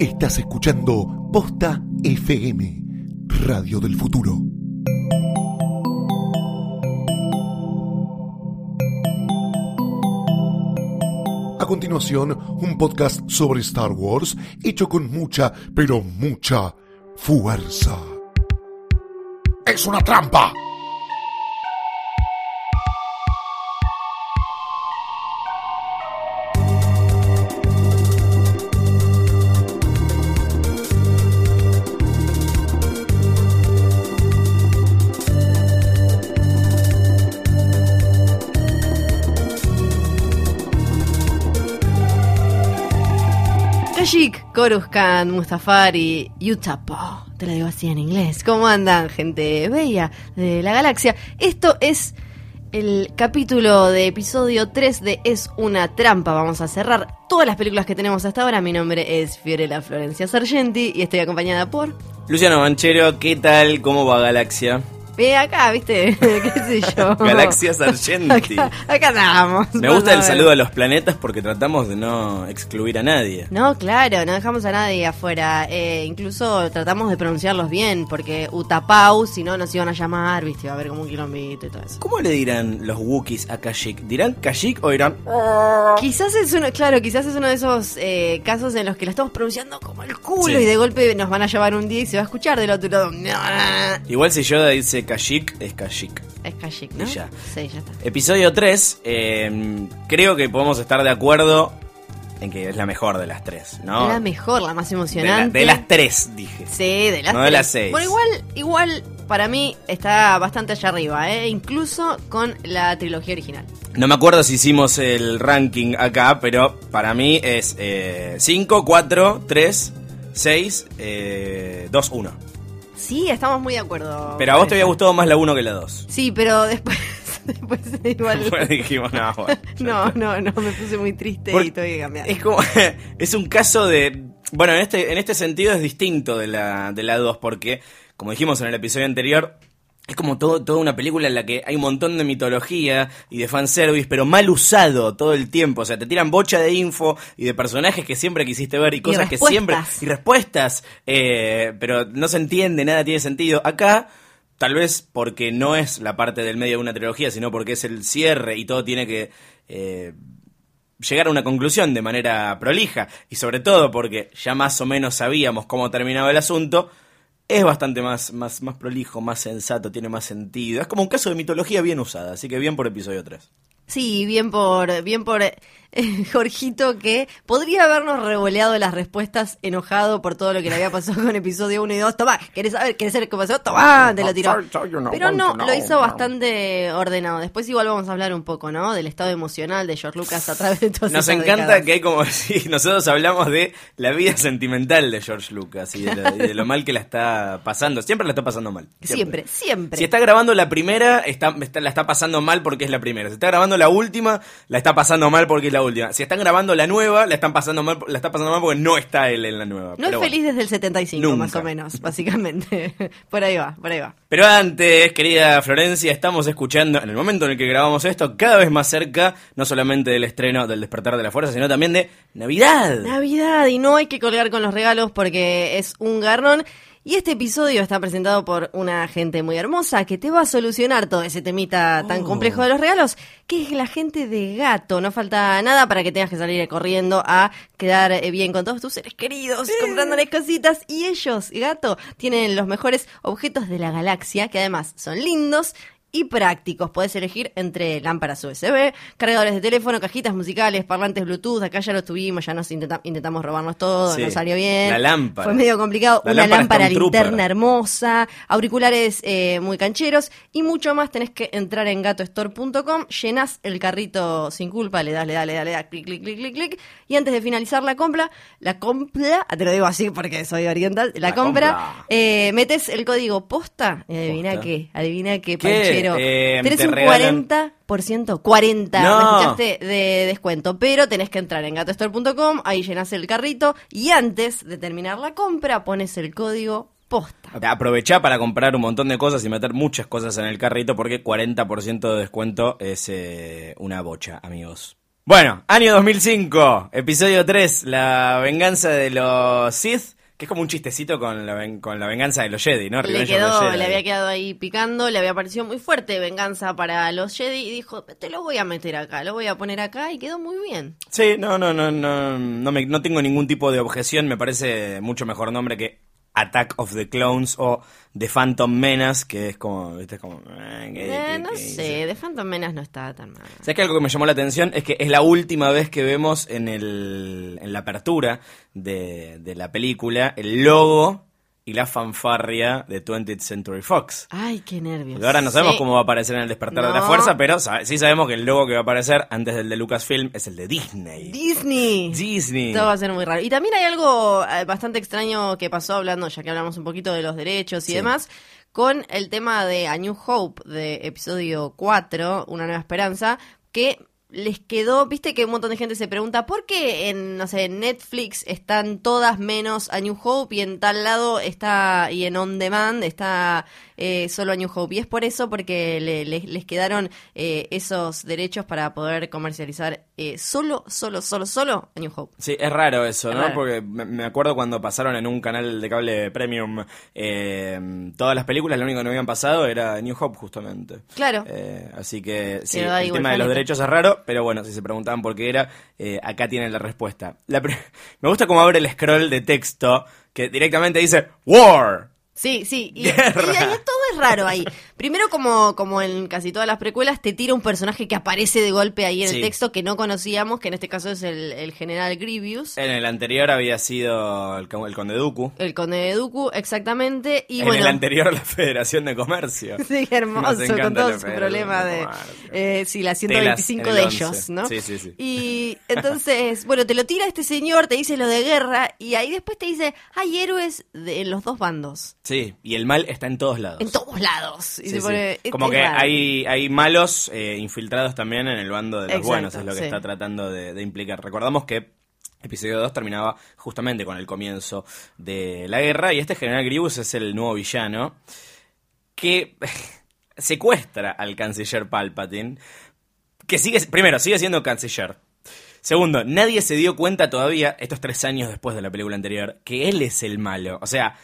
Estás escuchando Posta FM, Radio del Futuro. A continuación, un podcast sobre Star Wars hecho con mucha, pero mucha fuerza. ¡Es una trampa! Kashik, Coruscant, Mustafari, Utapo. Te lo digo así en inglés. ¿Cómo andan, gente bella de la galaxia? Esto es el capítulo de episodio 3 de Es una trampa. Vamos a cerrar todas las películas que tenemos hasta ahora. Mi nombre es Fiorella Florencia Sargenti y estoy acompañada por... Luciano Manchero, ¿qué tal? ¿Cómo va Galaxia? Ve acá, ¿viste? ¿Qué sé yo? Galaxia Sargenti. Acá, acá andamos. Me gusta el saludo a los planetas porque tratamos de no excluir a nadie. No, claro, no dejamos a nadie afuera. Eh, incluso tratamos de pronunciarlos bien, porque Utapau, si no, nos iban a llamar, viste, iba a haber como un quilombito y todo eso. ¿Cómo le dirán los Wookiees a Kashyyyk? ¿Dirán Kashyyyk o dirán... Quizás es uno, claro, quizás es uno de esos eh, casos en los que lo estamos pronunciando como el culo Sí. y de golpe nos van a llamar un día y se va a escuchar del otro lado. Igual si Yoda dice Kashyyyk, es Kashyyyk. Es Kashyyyk, ¿no? Y ya. Sí, ya está. Episodio 3, eh, creo que podemos estar de acuerdo en que es la mejor de las tres, ¿no? La mejor, la más de, la- emocionante. de las tres, dije. Sí, de las No de tres. las seis. Bueno, igual, igual para mí está bastante allá arriba, ¿eh? incluso con la trilogía original. No me acuerdo si hicimos el ranking acá, pero para mí es 5, 4, 3, 6, 2, 1. Sí, estamos muy de acuerdo. Pero a vos te había gustado más la 1 que la 2. Sí, pero después, después igual. Después dijimos, no, bueno. No, no, no, me puse muy triste Por- y tuve que cambiar. Es como. es un caso de. Bueno, en este, en este sentido es distinto de la, de la 2, porque, como dijimos en el episodio anterior. Es como todo, toda una película en la que hay un montón de mitología y de fanservice, pero mal usado todo el tiempo. O sea, te tiran bocha de info y de personajes que siempre quisiste ver y cosas que siempre. Y respuestas. eh, pero no se entiende, nada tiene sentido. Acá, tal vez porque no es la parte del medio de una trilogía, sino porque es el cierre y todo tiene que. eh, llegar a una conclusión de manera prolija y sobre todo porque ya más o menos sabíamos cómo terminaba el asunto, es bastante más, más, más prolijo, más sensato, tiene más sentido. Es como un caso de mitología bien usada, así que bien por episodio 3. Sí, bien por, bien por eh, Jorgito que podría habernos revoleado las respuestas enojado por todo lo que le había pasado con episodio 1 y 2. Tomá, ¿querés saber? ¿Querés saber qué pasó? Tomá, te lo tiró. Pero no, lo hizo bastante ordenado. Después igual vamos a hablar un poco, ¿no? Del estado emocional de George Lucas a través de todas Nos esas encanta décadas. que hay como si nosotros hablamos de la vida sentimental de George Lucas y de, lo, y de lo mal que la está pasando. Siempre la está pasando mal. Siempre, siempre. Si está grabando la primera, está, está- la está pasando mal porque es la primera. Si está grabando la última, la está pasando mal porque es la última. Si están grabando la nueva, la están pasando mal, la está pasando mal porque no está él en la nueva. No Pero es bueno. feliz desde el 75, Nunca. más o menos, básicamente. por ahí va, por ahí va. Pero antes, querida Florencia, estamos escuchando, en el momento en el que grabamos esto, cada vez más cerca, no solamente del estreno del Despertar de la Fuerza, sino también de Navidad. Navidad y no hay que colgar con los regalos porque es un garrón. Y este episodio está presentado por una gente muy hermosa que te va a solucionar todo ese temita tan complejo de los regalos, que es la gente de gato. No falta nada para que tengas que salir corriendo a quedar eh, bien con todos tus seres queridos, comprándoles cositas. Y ellos, gato, tienen los mejores objetos de la galaxia, que además son lindos y prácticos. Podés elegir entre lámparas USB, cargadores de teléfono, cajitas musicales, parlantes Bluetooth. Acá ya lo tuvimos, ya nos intenta- intentamos robarnos todo, Sí. no salió bien. La lámpara. Fue medio complicado. La Una lámpara linterna hermosa, auriculares eh, muy cancheros y mucho más. Tenés que entrar en gatostore.com, llenás el carrito sin culpa, le das, le das, le das, le das, clic, clic, clic, clic, clic. Y antes de finalizar la compra, la compra, te lo digo así porque soy oriental, la, La compra, compra. eh, metes el código posta y adivina qué, adivina qué, ¿Qué? Panchero. Eh, Tenés te un regalan- 40%, 40, No. me escuchaste de descuento, pero tenés que entrar en gatostore.com, ahí llenás el carrito y antes de terminar la compra pones el código posta. Aprovechá para comprar un montón de cosas y meter muchas cosas en el carrito porque 40% de descuento es eh, una bocha, amigos. Bueno, año 2005, episodio 3, la venganza de los Sith, que es como un chistecito con la, ven- con la venganza de los Jedi, ¿no? Le quedó, Jedi. le había quedado ahí picando, le había parecido muy fuerte venganza para los Jedi y dijo, te lo voy a meter acá, lo voy a poner acá y quedó muy bien. Sí, no, no, no, no, no, me- no tengo ningún tipo de objeción, me parece mucho mejor nombre que Attack of the Clones o The Phantom Menace, que es como, viste, como... eh, ¿qué- Eh, qué- no qué sé, de Phantom Menace no estaba tan mal. ¿Sabes que algo que me llamó la atención? Es que es la última vez que vemos en, el, en la apertura de, de la película el logo y la fanfarria de 20th Century Fox. Ay, qué nervios. Porque ahora no sabemos Sí. cómo va a aparecer en el despertar de la fuerza, pero sí sabemos que el logo que va a aparecer antes del de Lucasfilm es el de Disney. Disney. Disney. Todo va a ser muy raro. Y también hay algo eh, bastante extraño que pasó hablando, ya que hablamos un poquito de los derechos y Sí. demás, con el tema de A New Hope de episodio 4, Una Nueva Esperanza, que les quedó, viste que un montón de gente se pregunta, ¿por qué en, no sé, en Netflix están todas menos A New Hope y en tal lado está, y en On Demand está eh, solo A New Hope? Y es por eso, porque le- le- les quedaron eh, esos derechos para poder comercializar eh, solo, solo, solo, solo A New Hope. Sí, es raro eso, Es ¿no? raro. Porque me acuerdo cuando pasaron en un canal de cable premium eh, todas las películas, lo único que no habían pasado era New Hope, justamente. Claro. Eh, así que sí, el tema de los derechos es raro, pero bueno, si se preguntaban por qué era, eh, acá tienen la respuesta. La me gusta cómo abre el scroll de texto que directamente dice War. Sí, sí, y, y ahí todo es raro ahí. Primero, como, como en casi todas las precuelas, te tira un personaje que aparece de golpe ahí en Sí. el texto que no conocíamos, que en este caso es el, el general Grievous, En el anterior había sido el, co- el Conde Dooku. el conde de Dooku, exactamente. Y en bueno, el anterior la Federación de Comercio. Sí, hermoso, con todo su problema de... Comercio. Eh, sí, la Telas 125 en de el ellos, 11. ¿no? Sí, sí, sí. Y entonces, bueno, te lo tira este señor, te dice lo de guerra, y ahí después te dice, hay héroes de, los dos bandos, Sí, y el mal está en todos lados. en todos lados. Y Sí, se sí. pone- este Como que raro. hay, hay malos eh, infiltrados también en el bando de los Exacto, buenos, es lo que sí. está tratando de, de implicar. Recordamos que episodio 2 terminaba justamente con el comienzo de la guerra y este general Grievous es el nuevo villano que secuestra al canciller Palpatine, que sigue, primero, sigue siendo canciller. Segundo, nadie se dio cuenta todavía, estos tres años después de la película anterior, que él es el malo. O sea,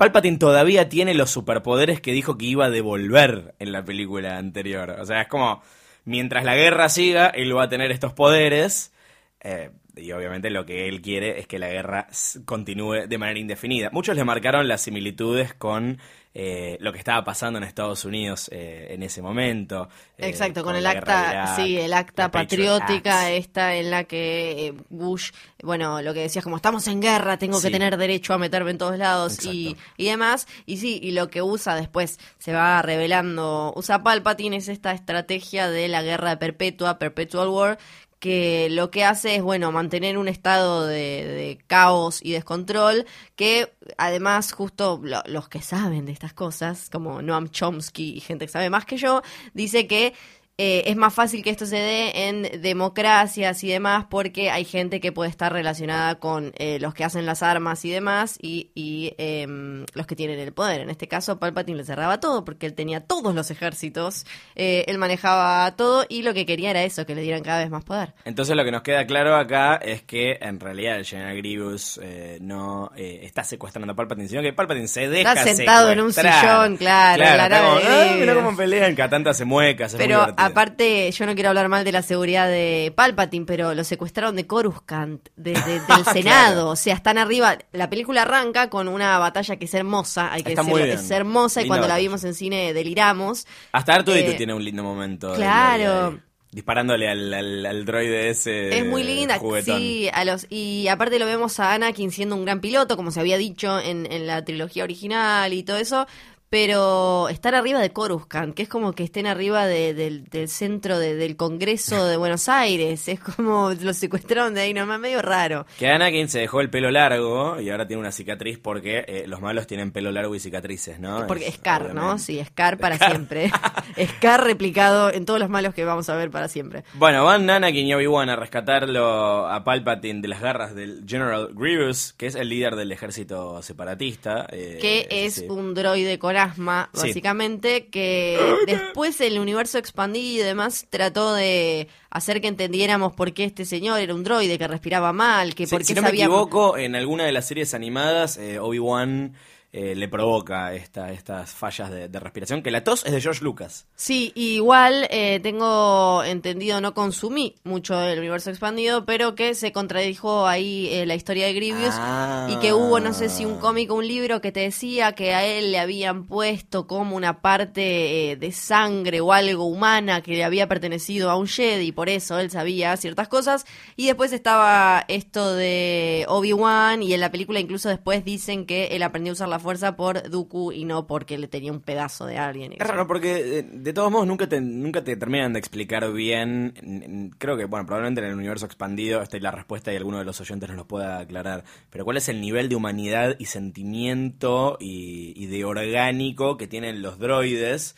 Palpatine todavía tiene los superpoderes que dijo que iba a devolver en la película anterior. O sea, es como, mientras la guerra siga, él va a tener estos poderes. eh, y obviamente lo que él quiere es que la guerra continúe de manera indefinida. Muchos le marcaron las similitudes con eh, lo que estaba pasando en Estados Unidos eh, en ese momento. eh, Exacto, con, el acta, Irak, sí, el acta patriótica Act. esta en la que eh, Bush, bueno, lo que decías como estamos en guerra, tengo que tener derecho a meterme en todos lados y, y demás, y sí, y lo que usa después se va revelando, usa Palpatine es esta estrategia de la guerra perpetua, perpetual war, que lo que hace es, bueno, mantener un estado de, de caos y descontrol, que además justo lo- los que saben de estas cosas, como Noam Chomsky y gente que sabe más que yo, dice que eh, es más fácil que esto se dé en democracias y demás porque hay gente que puede estar relacionada con eh, los que hacen las armas y demás y, y, em, los que tienen el poder. En este caso, Palpatine le cerraba todo porque él tenía todos los ejércitos, eh, él manejaba todo y lo que quería era eso, que le dieran cada vez más poder. Entonces lo que nos queda claro acá es que en realidad el General Grievous eh, no eh, está secuestrando a Palpatine, sino que Palpatine se deja sentado en un sillón, claro, la está como, de "Ah, Grievous". mirá cómo pelean, se muecas, es muy Pero. Aparte, yo no quiero hablar mal de la seguridad de Palpatine, pero lo secuestraron de Coruscant, de- de- del Senado. O sea, están arriba. La película arranca con una batalla que es hermosa, hay que Está decirlo, es hermosa y cuando la vimos en cine deliramos. Hasta Artudito Eh, tiene un lindo momento. claro. disparándole al, al, al droide ese. Es muy linda, juguetón. sí, a los, y aparte lo vemos a Anakin siendo un gran piloto, como se había dicho en, en la trilogía original y todo eso, pero estar arriba de Coruscant, que es como que estén arriba de- del, del centro de- del Congreso de Buenos Aires, es como los secuestraron de ahí nomás, medio raro. Que Anakin se dejó el pelo largo y ahora tiene una cicatriz porque eh, los malos tienen pelo largo y cicatrices, ¿no? Porque Es- Scar, ¿no? Sí, Scar para Scar. siempre. Scar replicado en todos los malos que vamos a ver para siempre. Bueno, van Anakin y Obi-Wan a rescatarlo a Palpatine de las garras del General Grievous, que es el líder del ejército separatista. eh, que es sí. un droide con Sí. básicamente, que después el universo expandido y demás trató de hacer que entendiéramos por qué este señor era un droide que respiraba mal, que Sí, por qué si no me equivoco, en alguna de las series animadas, eh, Obi-Wan eh, le provoca esta, estas fallas de, de respiración, que la tos es de George Lucas. Sí, igual eh, tengo entendido, no consumí mucho el universo expandido, pero que se contradijo ahí eh, la historia de Grievous Ah. y que hubo, no sé si un cómic o un libro que te decía que a él le habían puesto como una parte de sangre o algo humana que le había pertenecido a un Jedi y por eso él sabía ciertas cosas. Y después estaba esto de Obi-Wan y en la película incluso después dicen que él aprendió a usar la fuerza por Dooku y no porque le tenía un pedazo de alguien. Es raro porque eh, de todos modos nunca te, nunca te terminan de explicar bien. Creo que, bueno, probablemente en el universo expandido esté la respuesta y alguno de los oyentes nos lo pueda aclarar. Pero ¿cuál es el nivel de humanidad y sentimiento y, y de orgánico que tienen los droides?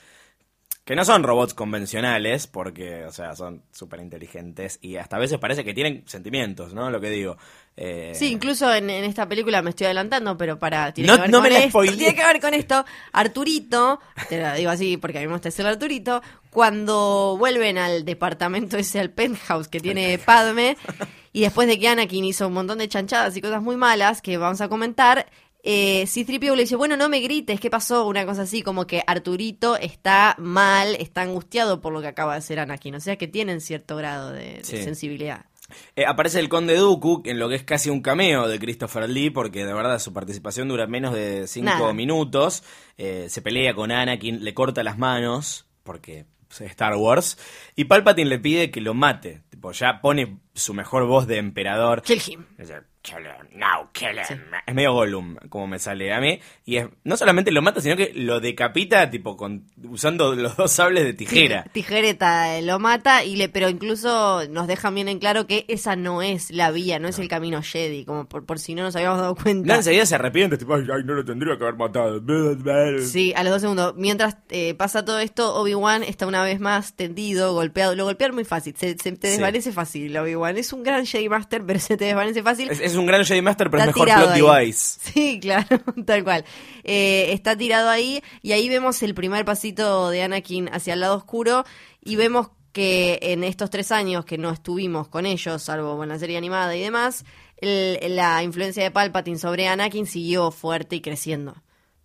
Que no son robots convencionales, porque, o sea, son súper inteligentes y hasta a veces parece que tienen sentimientos, ¿no? Lo que digo. Eh, Sí, incluso en, en esta película me estoy adelantando, pero para tiene No- que ver no con me la esto, tiene que ver con esto. Arturito, te lo digo así porque a mí me gusta Arturito, cuando vuelven al departamento ese al penthouse que tiene Padme y después de que Anakin hizo un montón de chanchadas y cosas muy malas que vamos a comentar, eh, C-3PO le dice, bueno, no me grites, ¿qué pasó? Una cosa así, como que Arturito está mal, está angustiado por lo que acaba de hacer Anakin, o sea que tienen cierto grado de, de Sí. sensibilidad. Eh, aparece el Conde Dooku en lo que es casi un cameo de Christopher Lee, porque de verdad su participación dura menos de cinco Nada. minutos. Eh, se pelea con Anakin, le corta las manos, porque es Star Wars. Y Palpatine le pide que lo mate. Tipo, ya pone su mejor voz de emperador. Kill him. "Kill him, now, kill him". Es medio Gollum, como me sale a mí. Y es, no solamente lo mata, sino que lo decapita, tipo, con, usando los dos sables de tijera. Ti- Tijereta eh, lo mata y le, pero incluso nos dejan bien en claro que esa no es la vía, no es el camino Jedi, como por, por si no nos habíamos dado No, cuenta. enseguida se arrepiente, tipo, ay, ay, no lo tendría que haber matado. Sí, a los dos segundos. Mientras eh, pasa todo esto, Obi-Wan está una vez más tendido, golpeado. Lo golpearon muy fácil, se, se te Sí. desvanece fácil, Obi-Wan. Es un gran Jedi Master, pero se te desvanece fácil. Es, es un gran Jedi Master, pero es Está mejor tirado plot ahí. device. Sí, claro, tal cual. Eh, está tirado ahí y ahí vemos el primer pasito de Anakin hacia el lado oscuro y vemos que en estos tres años que no estuvimos con ellos, salvo con la serie animada y demás, el- la influencia de Palpatine sobre Anakin siguió fuerte y creciendo.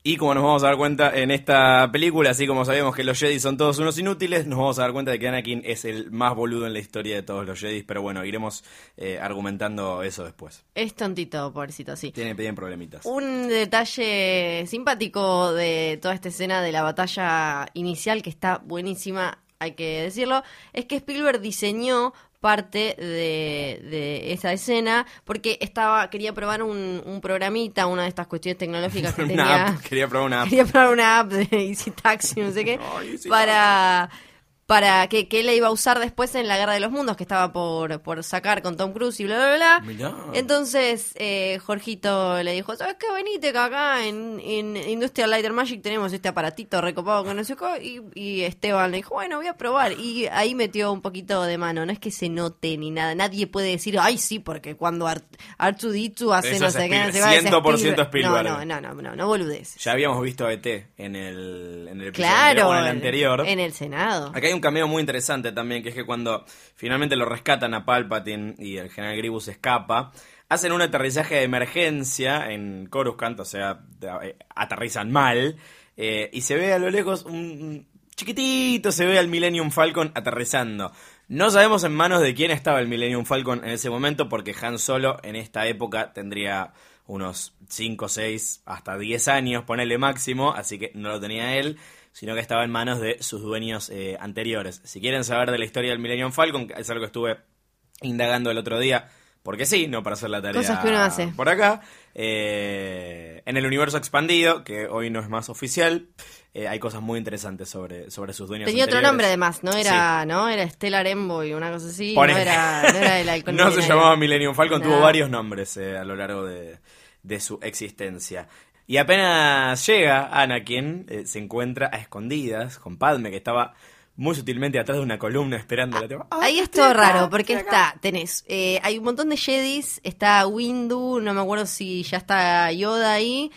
Y como nos vamos a dar cuenta en esta película, así como sabemos que los Jedi son todos unos inútiles, nos vamos a dar cuenta de que Anakin es el más boludo en la historia de todos los Jedi. Pero bueno, iremos eh, argumentando eso después. Es tontito, pobrecito, sí. Tiene, tienen problemitas. Un detalle simpático de toda esta escena de la batalla inicial, que está buenísima, hay que decirlo, es que Spielberg diseñó parte de, de esa escena porque estaba quería probar un, un programita, una de estas cuestiones tecnológicas que tenía. app, quería probar una app. Quería probar una app de Easy Taxi, no sé qué, para para que, que él la iba a usar después en la Guerra de los Mundos que estaba por, por sacar con Tom Cruise y bla, bla, bla. Mirá. Entonces, eh, Jorgito le dijo, ¿sabes qué? Venite que acá en, en Industrial Light and Magic tenemos este aparatito recopado que no sé qué. Y, y Esteban le dijo, bueno, voy a probar. Y ahí metió un poquito de mano. No es que se note ni nada. Nadie puede decir, ay, sí, porque cuando Art R2D2 hace Eso no sé qué, no Spielberg, sé qué, es 100% Spielberg. No, no, no, no, no, boludeces. Ya habíamos visto a ET en el, en el episodio Claro, anterior, o en el anterior. en el Senado. Acá hay un cameo muy interesante también, que es que cuando finalmente lo rescatan a Palpatine y el general Grievous escapa, hacen un aterrizaje de emergencia en Coruscant, o sea, eh, aterrizan mal, eh, y se ve a lo lejos un, chiquitito se ve al Millennium Falcon aterrizando. No sabemos en manos de quién estaba el Millennium Falcon en ese momento, porque Han Solo en esta época tendría unos 5, 6, hasta 10 años, ponele máximo, así que no lo tenía él, sino que estaba en manos de sus dueños eh, anteriores. Si quieren saber de la historia del Millennium Falcon, es algo que estuve indagando el otro día, porque sí, no para hacer la tarea Cosas que uno hace. por acá, eh, en el universo expandido, que hoy no es más oficial, eh, hay cosas muy interesantes sobre, sobre sus dueños Tenía otro nombre además, no era, ¿no? Era Stellar Envoy, una cosa así. No era, no era el No se llamaba Millennium Falcon, tuvo varios nombres eh, a lo largo de, de su existencia. Y apenas llega Anakin, eh, se encuentra a escondidas con Padme, que estaba muy sutilmente atrás de una columna esperando la tema. Ahí es todo raro, porque está, tenés, eh, hay un montón de Jedis, está Windu, no me acuerdo si ya está Yoda ahí,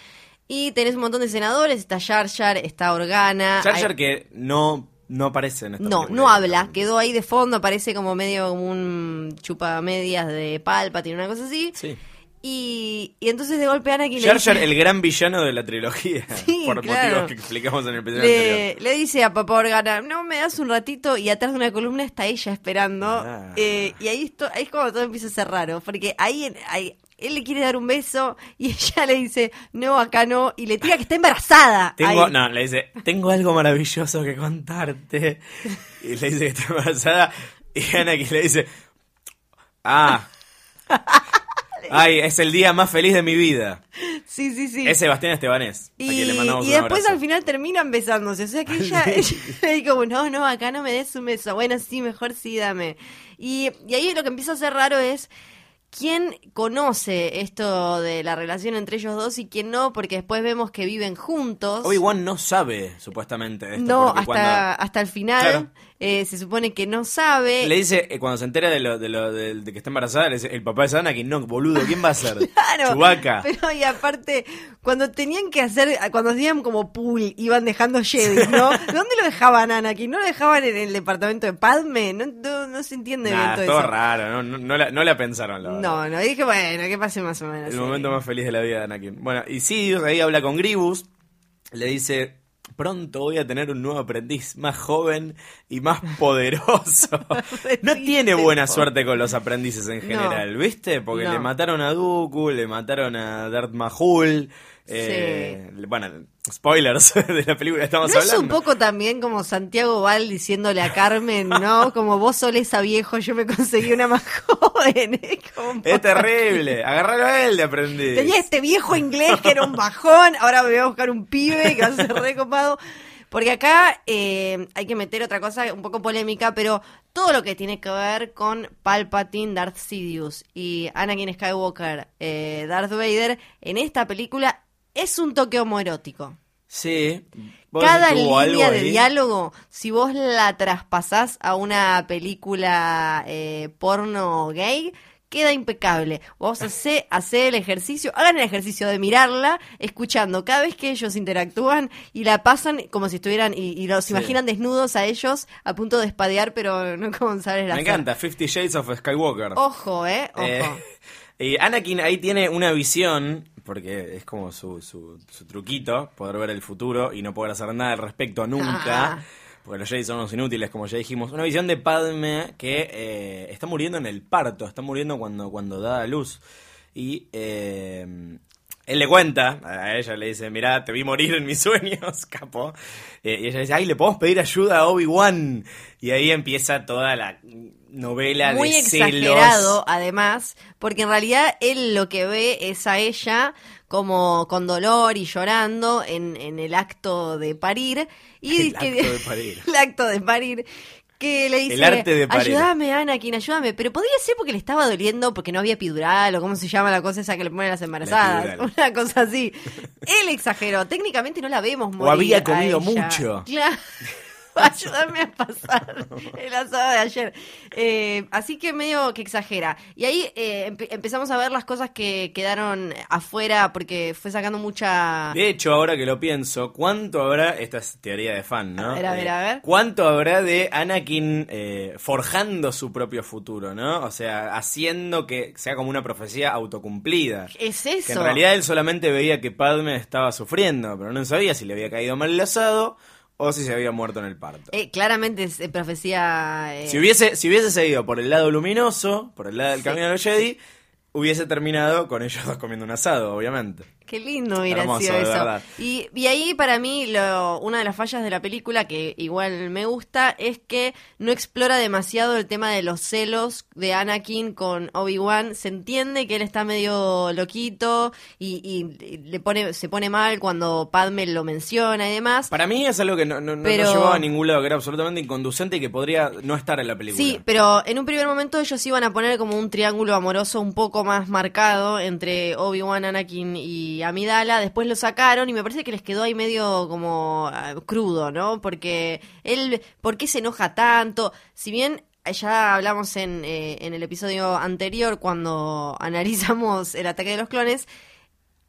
y tenés un montón de senadores, está Jar Jar, está Organa. Jar hay- que no, no aparece en esta No, no habla, quedó ahí de fondo, parece como medio como un chupamedias de palpa, tiene una cosa así. Sí. Y, y entonces de golpe Anakin le Jar Jar, el gran villano de la trilogía, Sí, por claro. motivos que explicamos en el episodio anterior. le, le dice a Papá Organa, no me das un ratito y atrás de una columna está ella esperando. Ah. Eh, y ahí, esto, ahí es como todo empieza a ser raro, porque ahí, ahí él le quiere dar un beso y ella le dice, no, acá no, y le tira que está embarazada. Tengo, Ahí. no, le dice, tengo algo maravilloso que contarte. Y le dice que está embarazada. Y Anakin le dice, ah, ay, es el día más feliz de mi vida. Sí, sí, sí. Es Sebastián Estebanés. a Y, quien le mandamos y un después al final terminan besándose. O sea que ella, ella le como, no, no, acá no me des un beso. Bueno, sí, mejor sí, dame. Y, y ahí lo que empieza a ser raro es quién conoce esto de la relación entre ellos dos y quién no, porque después vemos que viven juntos. Obi-Wan no sabe, supuestamente, de esto. no, hasta, cuando hasta el final Claro. Eh, se supone que no sabe. Le dice, eh, cuando se entera de, lo, de, lo, de, de que está embarazada, le dice, el papá de Anakin, no, boludo, ¿quién va a ser? Claro, Chewbacca. pero y aparte, cuando tenían que hacer, cuando hacían como pool, iban dejando Jedi, ¿no? ¿Dónde lo dejaban Anakin? ¿No lo dejaban en el departamento de Padme? No, no, no se entiende Nah, bien todo todo eso. raro, no, no, no la, no la pensaron, la verdad. No, no, dije, bueno, que pase más o menos. El sí. momento más feliz de la vida de Anakin. Bueno, y Sidious ahí habla con Gribus. Le dice: Pronto voy a tener un nuevo aprendiz, más joven y más poderoso. no tiene buena suerte con los aprendices en general, ¿viste? Porque No. le mataron a Dooku, le mataron a Darth Mahul. Eh, Bueno, spoilers de la película que estamos ¿No es hablando. un poco también como Santiago Val diciéndole a Carmen, ¿no? Como vos solés a viejo, yo me conseguí una más joven. Es, como- Es terrible. Agarralo a él de aprendiz. Tenía este viejo inglés que era un bajón, ahora me voy a buscar un pibe que va a ser recopado. Porque acá eh, hay que meter otra cosa un poco polémica, pero todo lo que tiene que ver con Palpatine, Darth Sidious y Anakin Skywalker, eh, Darth Vader, en esta película es un toque homoerótico. Sí. ¿Vos Cada línea de ahí? diálogo, si vos la traspasás a una película eh, porno gay, queda impecable. Vos hacé, hacé el ejercicio, hagan el ejercicio de mirarla, escuchando cada vez que ellos interactúan y la pasan como si estuvieran, y, y los Sí. imaginan desnudos a ellos a punto de espadear, pero no como sabes la Me encanta, Fifty Shades of Skywalker. Ojo, eh, ojo. Eh, y Anakin ahí tiene una visión, porque es como su, su, su truquito, poder ver el futuro y no poder hacer nada al respecto nunca. Ah. Porque los Jedi son unos inútiles, como ya dijimos. Una visión de Padme que eh, está muriendo en el parto, está muriendo cuando, cuando da a luz. Y eh, él le cuenta, a ella le dice, mirá, te vi morir en mis sueños, capo. Eh, y ella dice, ay, le podemos pedir ayuda a Obi-Wan. Y ahí empieza toda la novela muy de exagerado, celos. además, porque en realidad él lo que ve es a ella como con dolor y llorando en, en el acto de parir. Y El que- acto de parir. el acto de parir. Que le dice, El arte de parir. ayúdame Anakin, ayúdame. Pero podría ser porque le estaba doliendo, porque no había epidural, o cómo se llama la cosa esa que le ponen las embarazadas. Una cosa así. Él exageró. Técnicamente no la vemos morir. había a comido mucho. Claro. Ayúdame a pasar el asado de ayer. Eh, así que medio que exagera. Y ahí eh, empe- empezamos a ver las cosas que quedaron afuera porque fue sacando mucha... De hecho, ahora que lo pienso, ¿cuánto habrá, esta es teoría de fan, ¿no? A ver, a ver, Eh, a ver. ¿Cuánto habrá de Anakin eh, forjando su propio futuro, ¿no? O sea, haciendo que sea como una profecía autocumplida. Es Que en eso. realidad él solamente veía que Padme estaba sufriendo, pero no sabía si le había caído mal el asado o si se había muerto en el parto. Eh, claramente es eh, profecía. eh, Si hubiese, si hubiese seguido por el lado luminoso, por el lado del Sí. camino de los Jedi, hubiese terminado con ellos dos comiendo un asado, obviamente. Qué lindo hubiera Hermoso, sido eso. Y, y ahí para mí lo, una de las fallas de la película que igual me gusta es que no explora demasiado el tema de los celos de Anakin con Obi-Wan. Se entiende que él está medio loquito y, y- y le pone, se pone mal cuando Padme lo menciona y demás. Para mí es algo que no, no, no- no Pero- llevaba a ningún lado, que era absolutamente inconducente y que podría no estar en la película. Sí, pero en un primer momento ellos iban a poner como un triángulo amoroso un poco más marcado entre Obi-Wan, Anakin y Amidala. Después lo sacaron y me parece que les quedó ahí medio como ah, crudo, ¿no? Porque él, ¿por qué se enoja tanto? Si bien ya hablamos en, eh, en el episodio anterior cuando analizamos el ataque de los clones.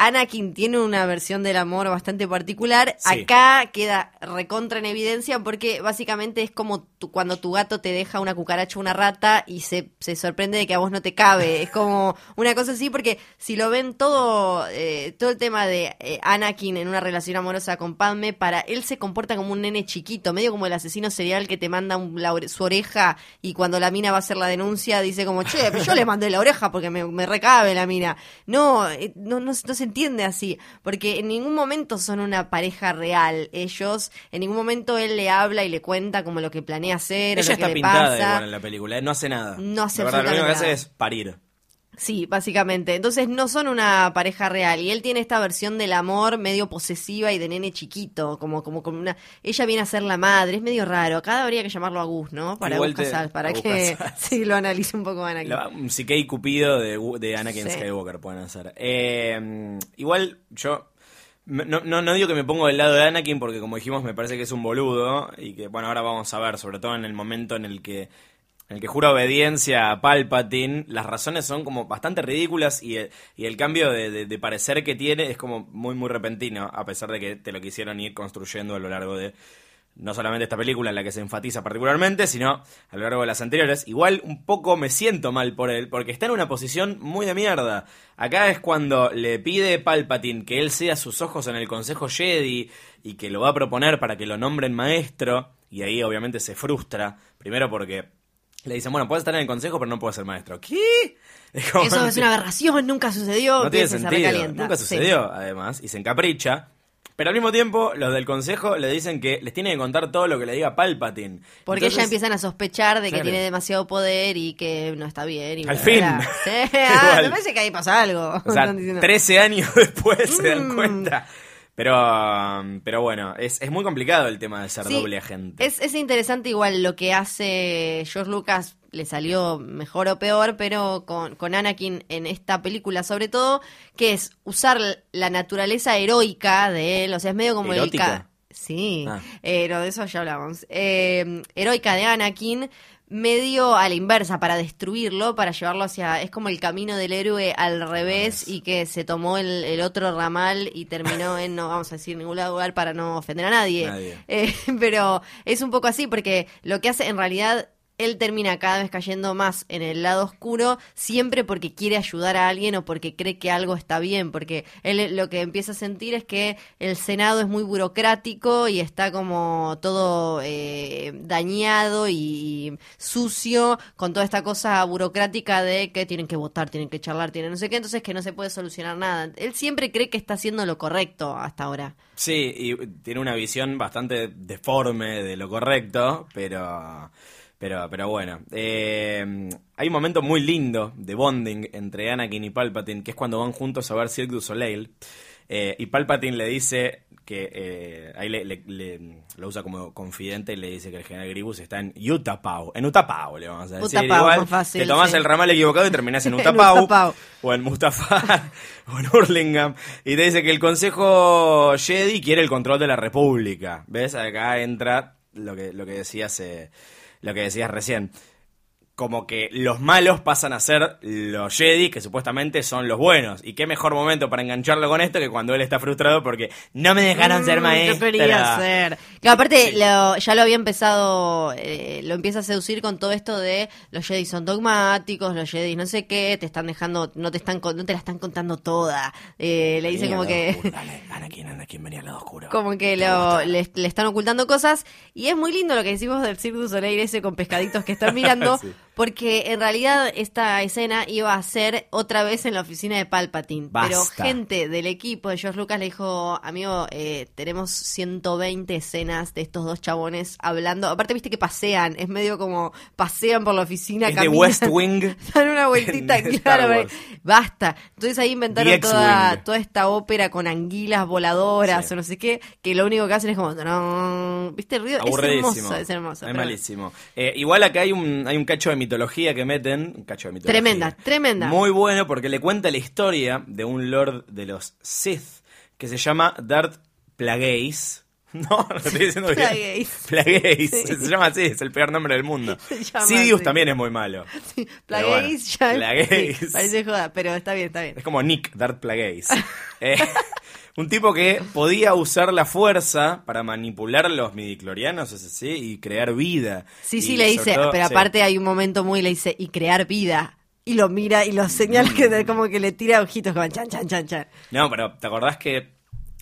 Anakin tiene una versión del amor bastante particular. Sí. Acá queda recontra en evidencia porque básicamente es como tu- cuando tu gato te deja una cucaracha o una rata y se, se sorprende de que a vos no te cabe. Es como una cosa así porque si lo ven todo, eh, todo el tema de eh, Anakin en una relación amorosa con Padme, para él se comporta como un nene chiquito, medio como el asesino serial que te manda un- la su oreja y cuando la mina va a hacer la denuncia dice como, che, pero yo le mandé la oreja porque me, me recabe la mina. No, eh, no, no, no se entiende así, porque en ningún momento son una pareja real. Ellos, en ningún momento él le habla y le cuenta como lo que planea hacer, o Ella que está le pintada pasa. igual en la película, ¿eh? no hace nada. No hace La verdad, lo único que hace es parir. Sí, básicamente. Entonces no son una pareja real. Y él tiene esta versión del amor medio posesiva y de nene chiquito, como, como, como una. Ella viene a ser la madre, es medio raro. Acá habría que llamarlo a Gus, ¿no? Para Gus Casals, para que Casals. sí lo analice un poco Anakin. La- un psique y cupido de, de Anakin Sí. Skywalker pueden hacer. Eh, igual yo no, no, no digo que me pongo del lado de Anakin porque como dijimos me parece que es un boludo y que bueno ahora vamos a ver sobre todo en el momento en el que en el que jura obediencia a Palpatine las razones son como bastante ridículas y el, cambio de, de- de parecer que tiene es como muy muy repentino a pesar de que te lo quisieron ir construyendo a lo largo de no solamente esta película en la que se enfatiza particularmente, sino a lo largo de las anteriores. Igual un poco me siento mal por él, porque está en una posición muy de mierda. Acá es cuando le pide Palpatine que él sea sus ojos en el Consejo Jedi y que lo va a proponer para que lo nombren maestro, y ahí obviamente se frustra, primero porque le dicen, bueno, puedes estar en el Consejo, pero no puedes ser maestro. ¿Qué? Es como- Eso es una aberración, nunca sucedió. no tiene se sentido. Nunca Sí. sucedió, además, y se encapricha. Pero al mismo tiempo, los del consejo le dicen que les tiene que contar todo lo que le diga Palpatine. Porque Entonces, ya empiezan a sospechar de que Claro. tiene demasiado poder y que no está bien. Y Al fin. Sí, ah, me parece que ahí pasa algo. O sea, Están diciendo. 13 años después se dan Mm. cuenta. Pero, pero bueno, es, es muy complicado el tema de ser Sí, doble agente. Es, es interesante igual lo que hace George Lucas, le salió mejor o peor, pero con, con Anakin en esta película sobre todo, que es usar la naturaleza heroica de él, o sea, es medio como ¿Erótica? el... Sí, Ah. eh, no, de eso ya hablamos. Eh, heroica de Anakin, medio a la inversa, para destruirlo, para llevarlo hacia... Es como el camino del héroe al revés y que se tomó el, el otro ramal y terminó en, no vamos a decir ningún lugar para no ofender a nadie. Nadie. Eh, pero es un poco así porque lo que hace en realidad él termina cada vez cayendo más en el lado oscuro siempre porque quiere ayudar a alguien o porque cree que algo está bien porque él lo que empieza a sentir es que el senado es muy burocrático y está como todo eh, dañado y sucio con toda esta cosa burocrática de que tienen que votar tienen que charlar tienen no sé qué entonces que no se puede solucionar nada. Él siempre cree que está haciendo lo correcto hasta ahora. Sí, y tiene una visión bastante deforme de lo correcto, pero pero pero bueno. Eh, hay un momento muy lindo de bonding entre Anakin y Palpatine, que es cuando van juntos a ver Cirque du Soleil. Eh, y Palpatine le dice que eh, ahí le, le- le- lo usa como confidente y le dice que el general Grievous está en Utapau, en Utapau le vamos a decir. Utapau, Igual fácil, te tomás sí. el ramal equivocado y terminás en En Utapau, Utapau. o en Mustafar o en Hurlingham y te dice que el Consejo Jedi quiere el control de la República. ¿Ves? Acá entra lo que lo que decías eh, lo que decías recién. Como que los malos pasan a ser los Jedi, que supuestamente son los buenos. Y qué mejor momento para engancharlo con esto que cuando él está frustrado porque no me dejaron ser Mm, maestra. Yo quería ser. Que aparte lo- ya lo había empezado, eh, lo empieza a seducir con todo esto de los Jedi son dogmáticos, los Jedi no sé qué, te están dejando, no te están, no te la están contando toda. Eh, le dice como que oscuro. Dale, Anakin, Anakin, venía al lado oscuro. como que lo, le están ocultando cosas y es muy lindo lo que decimos del Cirque du Soleil ese con pescaditos que están mirando Sí. Porque en realidad esta escena iba a ser otra vez en la oficina de Palpatine pero gente del equipo de George Lucas le dijo amigo eh, tenemos 120 escenas de estos dos chabones hablando aparte viste que pasean es medio como pasean por la oficina Es de West Wing. dan una vueltita claro Wars. basta entonces ahí inventaron toda, toda esta ópera con anguilas voladoras Sí. o no sé qué, que lo único que hacen es como. ¿viste el ruido? Es hermoso, es hermoso. Es malísimo. Eh, igual acá hay un, hay un cacho de mitología que meten. Un cacho de mitología. Tremenda, tremenda. Muy bueno porque le cuenta la historia de un lord de los Sith que se llama Darth Plagueis. No, lo estoy diciendo bien. Plagueis. Plagueis. Sí. Se llama así, es el peor nombre del mundo. Sidious así. también es muy malo. Sí, Plagueis bueno, ya. Plagueis. sí, parece joda, pero está bien, está bien. Es como Nick, Darth Plagueis. Eh, un tipo que podía usar la fuerza para manipular los midiclorianos, es así, y crear vida. Sí, Y sí, le dice, todo- pero sí. aparte hay un momento muy, le dice, y crear vida. Y lo mira y lo señala que de- como que le tira ojitos como chan, chan, chan, chan. No, pero ¿te acordás que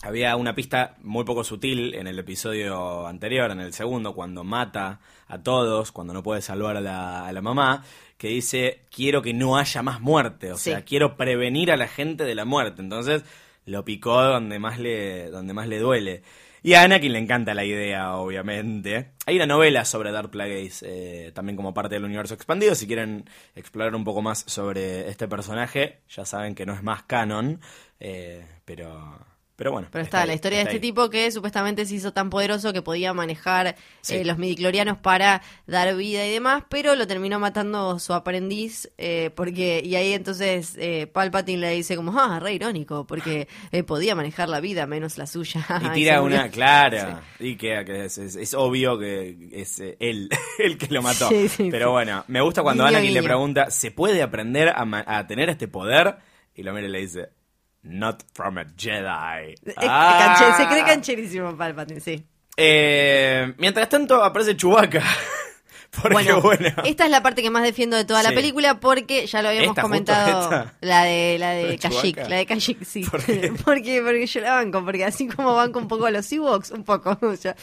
había una pista muy poco sutil en el episodio anterior, en el segundo, cuando mata a todos, cuando no puede salvar a la, a la mamá, que dice, quiero que no haya más muerte, o Sí. sea, quiero prevenir a la gente de la muerte. Entonces lo picó donde más le, donde más le duele. Y a Anakin le encanta la idea, obviamente. Hay una novela sobre Darth Plagueis, eh, también como parte del universo expandido. Si quieren explorar un poco más sobre este personaje, ya saben que no es más canon, eh, pero, pero bueno. Pero está, ahí, la historia de este ahí. tipo que supuestamente se hizo tan poderoso que podía manejar Sí. eh, los midiclorianos para dar vida y demás, pero lo terminó matando su aprendiz, eh, porque y ahí entonces eh, Palpatine le dice como, ah, re irónico, porque eh, podía manejar la vida menos la suya. Y tira una clara. Y que, que es, es- es obvio que es eh, él el que lo mató. Sí, Pero bueno, me gusta cuando Anakin le pregunta, ¿se puede aprender a tener este poder? Y lo mira y le dice, Not from a Jedi. Ah. canche- se cree cancherísimo Palpatine, sí. Eh, mientras tanto aparece Chewbacca. Porque Bueno, bueno. esta es la parte que más defiendo de toda la Sí. película porque ya lo habíamos ¿Esta, justo comentado. La de la de ¿De Kashyyyk, la de Kashyyyk, sí. Porque porque yo la banco, porque así como banco un poco a los Ewoks, un poco. yo, eh,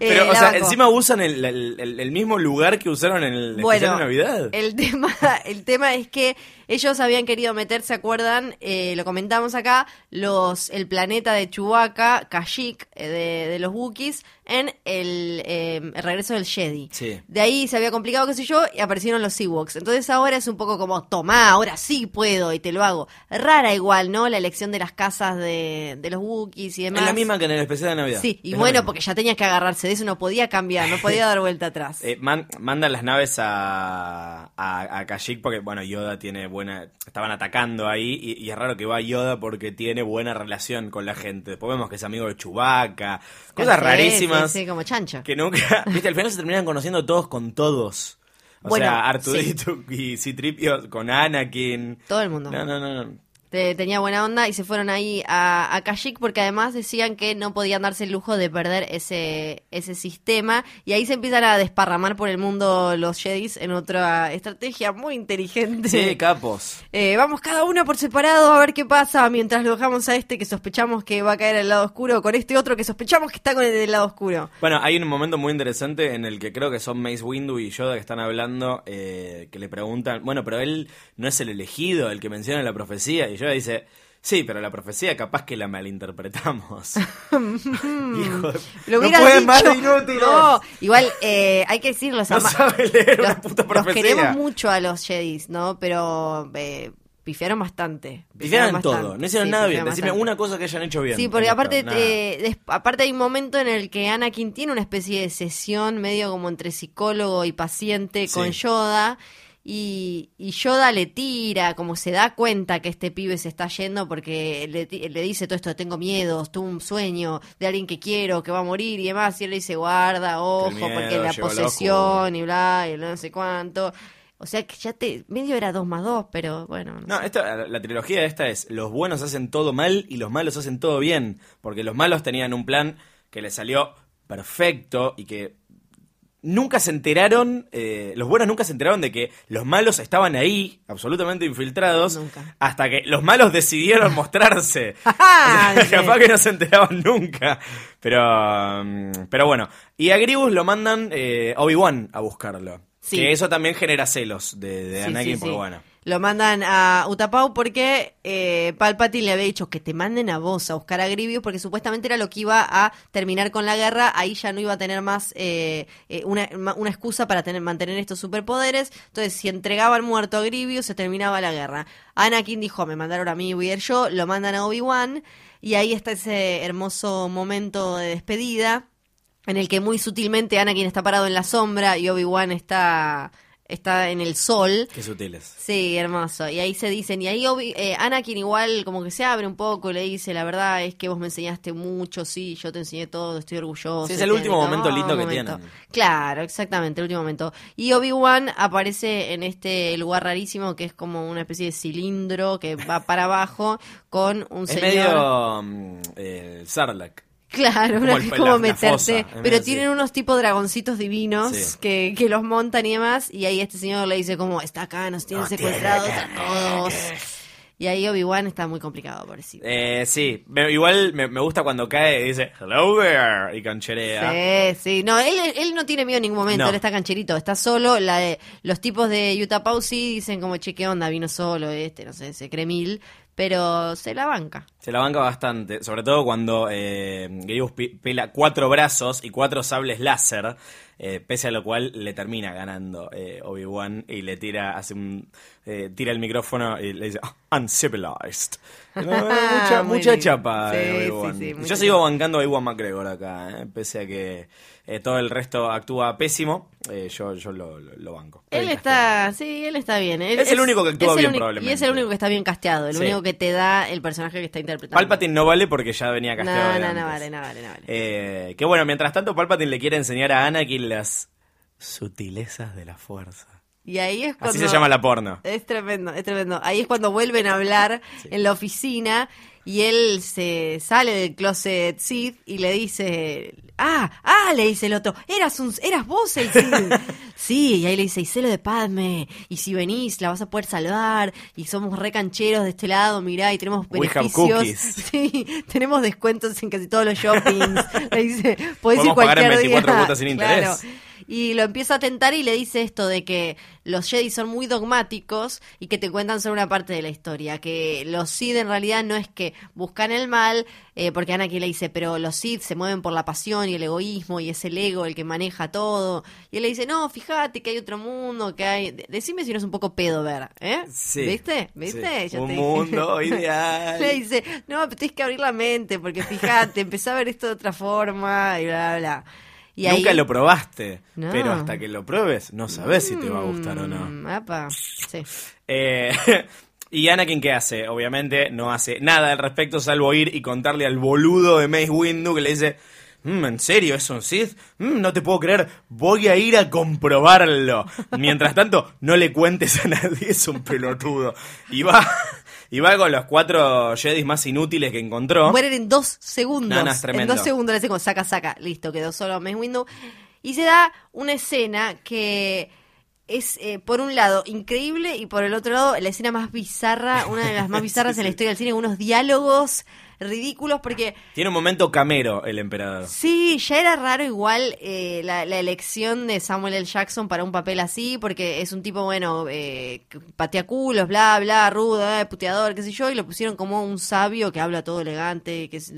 Pero, o sea, banco. encima usan el, el- el- el mismo lugar que usaron en el de Navidad. El tema, el tema es que ellos habían querido meter, ¿se acuerdan? Eh, lo comentamos acá, los el planeta de Chewbacca, Kashyyyk, eh, de, de los Wookiees, en el, eh, el regreso del Jedi. Sí. De ahí se había complicado, qué sé yo, y aparecieron los Ewoks. Entonces ahora es un poco como, tomá, ahora sí puedo y te lo hago. Rara igual, ¿no? La elección de las casas de, de los Wookiees y demás. Es la misma que en el especial de Navidad. Sí, y Es bueno, porque ya tenías que agarrarse de eso, no podía cambiar, no podía dar vuelta atrás. Man- mandan las naves a, a, a Kashyyyk porque, bueno, Yoda tiene buena... Estaban atacando ahí y, y es raro que va Yoda porque tiene buena relación con la gente. Después vemos que es amigo de Chewbacca. Cosas rarísimas Sí, sí, como chancho. que nunca... Viste, al final se terminan conociendo todos con todos. O Bueno, sea, Artudito y Citripio con Anakin. Todo el mundo. No, no, no. no. Te- tenía buena onda y se fueron ahí a, a Kashyyyk porque además decían que no podían darse el lujo de perder ese, ese sistema y ahí se empiezan a desparramar por el mundo los Jedis en otra estrategia muy inteligente. Sí, capos. Eh, vamos cada uno por separado a ver qué pasa mientras lo dejamos a este que sospechamos que va a caer al lado oscuro con este otro que sospechamos que está con el del lado oscuro. Bueno, hay un momento muy interesante en el que creo que son Mace Windu y Yoda que están hablando, eh, que le preguntan, bueno, pero él no es el elegido, el que menciona la profecía, y Dice, sí, pero la profecía capaz que la malinterpretamos. Hijo. Lo no pueden más de dicho. inútiles. No, igual eh, hay que decirlo. No sabe leer una los, queremos mucho a los Jedis, ¿no? Pero eh, pifiaron bastante. Pifiaron todo, bastante. no hicieron Sí, nada bien. Decime bastante. una cosa que hayan hecho bien. Sí, porque aparte, eh, aparte hay un momento en el que Anakin tiene una especie de sesión medio como entre psicólogo y paciente con. Yoda. Y, y Yoda le tira, como se da cuenta que este pibe se está yendo porque le, le dice todo esto de tengo miedos, tuve un sueño de alguien que quiero, que va a morir y demás. Y él le dice guarda, ojo, miedo porque la posesión y bla, y no sé cuánto. O sea que ya te. medio era 2 más 2, pero bueno. No, esta, la trilogía esta es los buenos hacen todo mal y los malos hacen todo bien. Porque los malos tenían un plan que les salió perfecto y que nunca se enteraron, eh, los buenos nunca se enteraron de que los malos estaban ahí, absolutamente infiltrados, Nunca. hasta que los malos decidieron mostrarse. O sea, sí. capaz que no se enteraban nunca. Pero, mm, pero bueno. Y a Gribus lo mandan eh, Obi-Wan a buscarlo. Sí. Que eso también genera celos de, de Sí, Anakin, sí, porque bueno. Lo mandan a Utapau porque eh, Palpatine le había dicho que te manden a vos a buscar a Grievous porque supuestamente era lo que iba a terminar con la guerra. Ahí ya no iba a tener más eh, eh, una, una excusa para tener, mantener estos superpoderes. Entonces, si entregaban muerto a Grievous, se terminaba la guerra. Anakin dijo, me mandaron a mí, voy a ir yo. Lo mandan a Obi-Wan y ahí está ese hermoso momento de despedida en el que muy sutilmente Anakin está parado en la sombra y Obi-Wan está, está en el sol. Qué sutiles. Sí, hermoso. Y ahí se dicen, y ahí Obi- eh, Anakin igual como que se abre un poco, le dice, la verdad es que vos me enseñaste mucho, sí, yo te enseñé todo, estoy orgulloso. Sí, es el último momento Oh, lindo que momento. tienen. Claro, exactamente, el último momento. Y Obi-Wan aparece en este lugar rarísimo que es como una especie de cilindro que va para abajo con un Es señor... medio el Sarlacc. Claro, Como el- la- como la fosa, pero tienen unos tipos dragoncitos divinos Sí. que, que los montan y demás. Y ahí este señor le dice como, está acá, nos tienen secuestrados a todos. Y ahí Obi-Wan está muy complicado, parecido. Eh, sí, me- igual me, me gusta cuando cae y dice hello there y cancherea. Sí, sí. No, él, él no tiene miedo en ningún momento, No. él está cancherito, está solo. La de- los tipos de Utah Pau sí dicen como, che, ¿qué onda? Vino solo este, no sé, se cree mil. Pero se la banca. Se la banca bastante, sobre todo cuando eh, Grievous pela cuatro brazos y cuatro sables láser, eh, pese a lo cual le termina ganando eh, Obi-Wan y le tira, hace un, eh, tira el micrófono y le dice "Ah, uncivilized. No, mucha Muy mucha lindo. chapa Sí, de sí, Obi-Wan. sí, mucha Yo sigo bancando a Obi-Wan McGregor acá, eh, pese a que eh, todo el resto actúa pésimo, eh, yo, yo lo, lo- lo banco. Él está, sí, él está bien. Él Es el único que actúa bien, único- probablemente. Y es el único que está bien casteado, el Sí. único que te da el personaje que está interpretando. Palpatine no vale porque ya venía No, casteado. no, antes. no vale, no vale, no vale. Eh, que bueno, mientras tanto Palpatine le quiere enseñar a Anakin las sutilezas de la fuerza. Y ahí es cuando... Así se llama la porno. Es tremendo, es tremendo. Ahí es cuando vuelven a hablar en la oficina y él se sale del closet Sith y le dice, ah, ah, le dice el otro, eras un, eras vos el Sith. sí, y ahí le dice, y sé lo de Padme, y si venís la vas a poder salvar, y somos re cancheros de este lado, mirá, y tenemos beneficios. Sí, tenemos descuentos en casi todos los shoppings. le dice, podés ir Podemos pagar en cualquier 24 día. cuotas sin interés. Claro. Y lo empieza a tentar y le dice esto de que los Jedi son muy dogmáticos y que te cuentan solo una parte de la historia. Que los Sith en realidad no es que buscan el mal, eh, porque Anakin le dice, pero los Sith se mueven por la pasión y el egoísmo y es el ego el que maneja todo. Y él le dice, no, fíjate que hay otro mundo, que hay... de- Decime si no es un poco pedo ver, ¿eh? Sí. ¿Viste? ¿Viste? Sí. Un te mundo ideal. Le dice, no, pero tienes que abrir la mente, porque fíjate, empezá a ver esto de otra forma y bla, bla, bla. Y Nunca ahí- lo probaste, No. pero hasta que lo pruebes no sabes si te va a gustar o no. Mm, apa, sí. Eh, y Anakin, ¿qué hace? Obviamente no hace nada al respecto, salvo ir y contarle al boludo de Mace Windu que le dice: "Mm, ¿En serio es un Sith? Mm, no te puedo creer, voy a ir a comprobarlo. Mientras tanto, no le cuentes a nadie, es un pelotudo. Y va, y va con los cuatro Jedis más inútiles que encontró. Mueren en dos segundos. No, no, es en tremendo. dos segundos le saca, saca, listo, quedó solo Mace Windu. Y se da una escena que es, eh, por un lado, increíble y por el otro lado, la escena más bizarra, una de las más bizarras en la historia del cine, unos diálogos ridículos porque Tiene un momento camero el emperador. Sí, ya era raro igual eh, la, la elección de Samuel L. Jackson para un papel así, porque es un tipo, bueno, eh, que patea culos, bla, bla, rudo, eh, puteador, qué sé yo, y lo pusieron como un sabio que habla todo elegante, que es...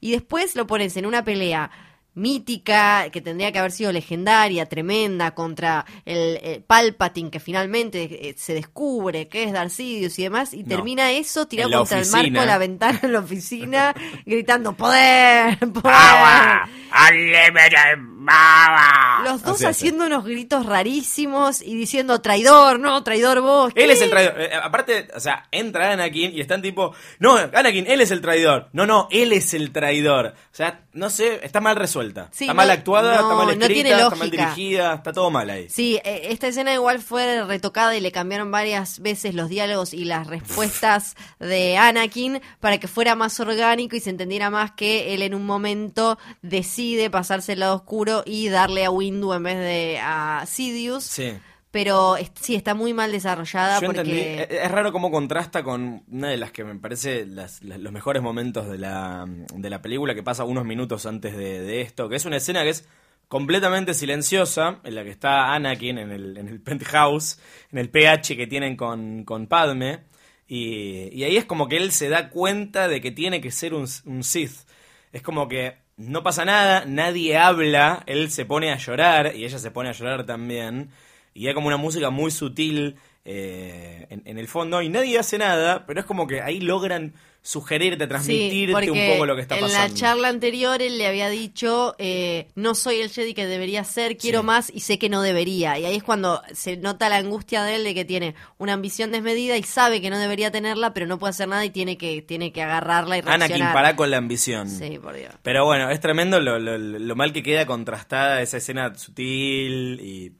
Y después lo pones en una pelea mítica, que tendría que haber sido legendaria, tremenda, contra el, eh, Palpatine, que finalmente eh, se descubre que es Darth Sidious y demás, y No. termina eso tirado contra el marco de la ventana en la oficina, gritando ¡Poder! ¡Poder! ¡Power! ¡Unlimited Los dos Así hace. haciendo unos gritos rarísimos y diciendo traidor, no, traidor vos. Él es el traidor. Eh, aparte, o sea, entra Anakin y están tipo, no, Anakin, él es el traidor. No, no, él es el traidor. O sea, no sé, está mal resuelta. Sí, está mal no- actuada, está mal no escrita, tiene está mal dirigida, está todo mal ahí. Sí, eh, esta escena igual fue retocada y le cambiaron varias veces los diálogos y las respuestas de Anakin para que fuera más orgánico y se entendiera más que él en un momento decide pasarse al lado oscuro y darle a Windu en vez de a Sidious. Sí. Pero es- sí, está muy mal desarrollada Yo porque... entendí. eh, Es raro cómo contrasta con una de las que me parece las- las- los mejores momentos de la, de la película, que pasa unos minutos antes de, de esto, que es una escena que es completamente silenciosa, en la que está Anakin en el, en el penthouse, en el PH que tienen con, con Padme, y, y ahí es como que él se da cuenta de que tiene que ser un, un Sith. Es como que no pasa nada, nadie habla, él se pone a llorar y ella se pone a llorar también. Y hay como una música muy sutil eh, en, en el fondo y nadie hace nada, pero es como que ahí logran sugerirte, transmitirte un poco lo que está en pasando. la charla anterior él le había dicho, eh, no soy el Jedi que debería ser, quiero Sí. más y sé que no debería. Y ahí es cuando se nota la angustia de él de que tiene una ambición desmedida y sabe que no debería tenerla, pero no puede hacer nada y tiene que, tiene que agarrarla y reaccionar. Anakin, para con la ambición. Sí, por Dios. Pero bueno, es tremendo lo, lo- lo mal que queda contrastada esa escena sutil y,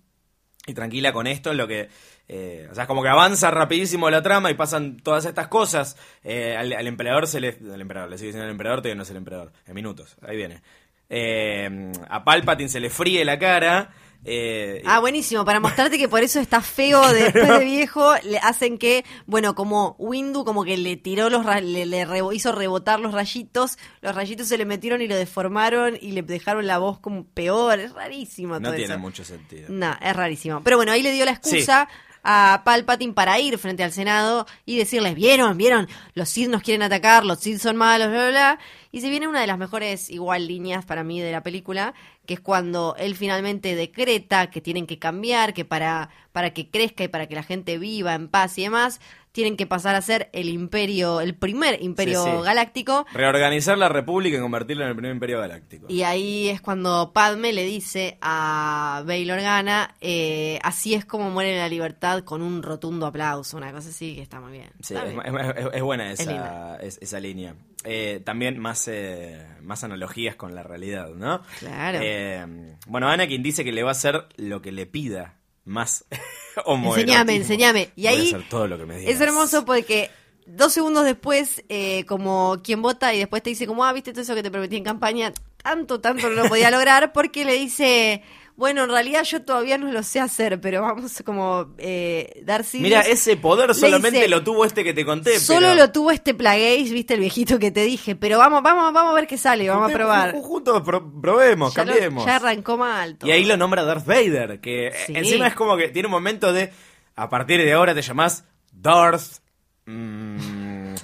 y tranquila con esto, lo que... eh, o sea, es como que avanza rapidísimo la trama y pasan todas estas cosas. Eh, al, al emperador se le... Al emperador, le sigue diciendo al emperador, todavía no es el emperador. En minutos, ahí viene. Eh, a Palpatine se le fríe la cara. eh, Ah, buenísimo, para mostrarte que por eso está feo después de viejo, le hacen que, bueno, como Windu como que le tiró los, le, le rebo- hizo rebotar los rayitos, los rayitos se le metieron y lo deformaron y le dejaron la voz como peor, es rarísimo no todo tiene eso. mucho sentido. No, es rarísimo. Pero bueno, ahí le dio la excusa a Palpatine para ir frente al Senado y decirles, vieron, vieron, los Sith nos quieren atacar, los Sith son malos, bla, bla, bla. Y se viene una de las mejores, igual, líneas para mí de la película, que es cuando él finalmente decreta que tienen que cambiar, que para, para que crezca y para que la gente viva en paz y demás, tienen que pasar a ser el imperio, el primer imperio Sí, sí. galáctico. Reorganizar la República y convertirla en el primer imperio galáctico. Y ahí es cuando Padme le dice a Bail Organa, eh, así es como muere la libertad con un rotundo aplauso, una cosa así que está muy bien. Sí, Está es, bien. es- es- es buena Es esa, es- esa línea. Eh, también más, eh, más analogías con la realidad, ¿no? Claro. Eh, bueno, Anakin dice que le va a hacer lo que le pida, más homoerotismo. Enseñame, enseñame. Y Voy a ahí hacer todo lo que me digas. es hermoso porque dos segundos después, eh, como quien vota y después te dice como, ah, viste todo eso que te prometí en campaña, tanto, tanto no lo podía lograr porque le dice... Bueno, en realidad yo todavía no lo sé hacer, pero vamos como eh, dar Mira, ese poder solamente dice, lo tuvo este que te conté. Solo pero- lo tuvo este Plagueis, viste el viejito que te dije, pero vamos, vamos, vamos a ver qué sale, vamos a probar. ju- Juntos pro- probemos, Ya, lo- cambiemos. ya arrancó mal. todo. Y ahí lo nombra Darth Vader, que Sí. encima es como que tiene un momento de, a partir de ahora te llamás Darth mm,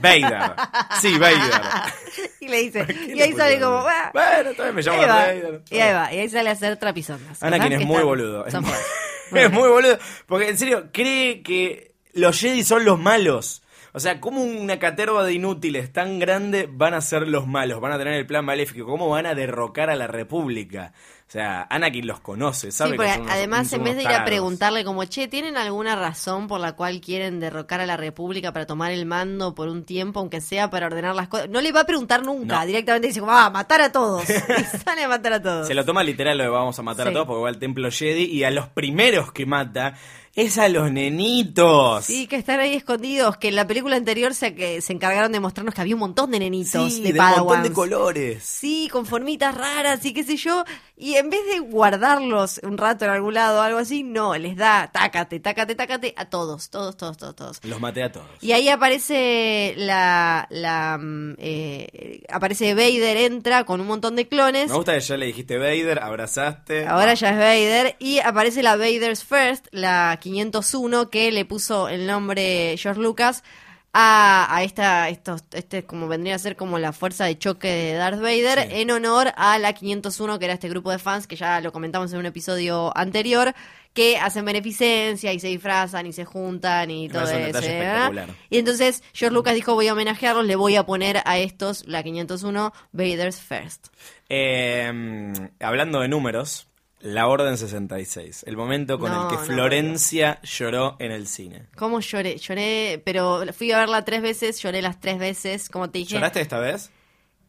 Vader. Sí, Vader. y le dice, ¿Qué y ahí sale como. Bueno, todavía me llamo Vader. y ahí va, y ahí sale a hacer trapisondas. Anakin es muy boludo. Es muy, es muy boludo. Porque en serio, cree que los Jedi son los malos. O sea, ¿cómo una caterva de inútiles tan grande van a ser los malos? Van a tener el plan maléfico. ¿Cómo van a derrocar a la República? O sea, Anakin los conoce, sabe Sí, que porque son unos- además en vez de ir a preguntarle como, che, ¿tienen alguna razón por la cual quieren derrocar a la República para tomar el mando por un tiempo, aunque sea para ordenar las cosas? No le va a preguntar nunca, No. directamente dice como, ah, matar a todos. y sale a matar a todos. Se lo toma literal lo de vamos a matar Sí. a todos porque va al templo Jedi y a los primeros que mata es a los nenitos. Sí, que están ahí escondidos, que en la película anterior se, que se encargaron de mostrarnos que había un montón de nenitos Sí, de, de un montón de colores. Sí, con formitas raras y qué sé yo. Y en vez de guardarlos un rato en algún lado o algo así, no, les da tácate, tácate, tácate a todos, todos, todos, todos, todos. Los maté a todos. Y ahí aparece la, la mm, eh, aparece Vader, entra con un montón de clones. Me gusta que ya le dijiste Vader, abrazaste. Ahora ya es Vader y aparece la Vader's First, la 501 que le puso el nombre George Lucas a, a esta, estos, este como vendría a ser como la fuerza de choque de Darth Vader en honor a la 501 que era este grupo de fans que ya lo comentamos en un episodio anterior que hacen beneficencia y se disfrazan y se juntan y todo eso. Y entonces George Lucas dijo, voy a homenajearlos, le voy a poner a estos, la 501, Vader's First. Eh, hablando de números, la Orden 66. El momento con No, el que no Florencia lloró en el cine. ¿Cómo lloré? Lloré, pero fui a verla tres veces, lloré las tres veces, como te dije. ¿Lloraste esta vez?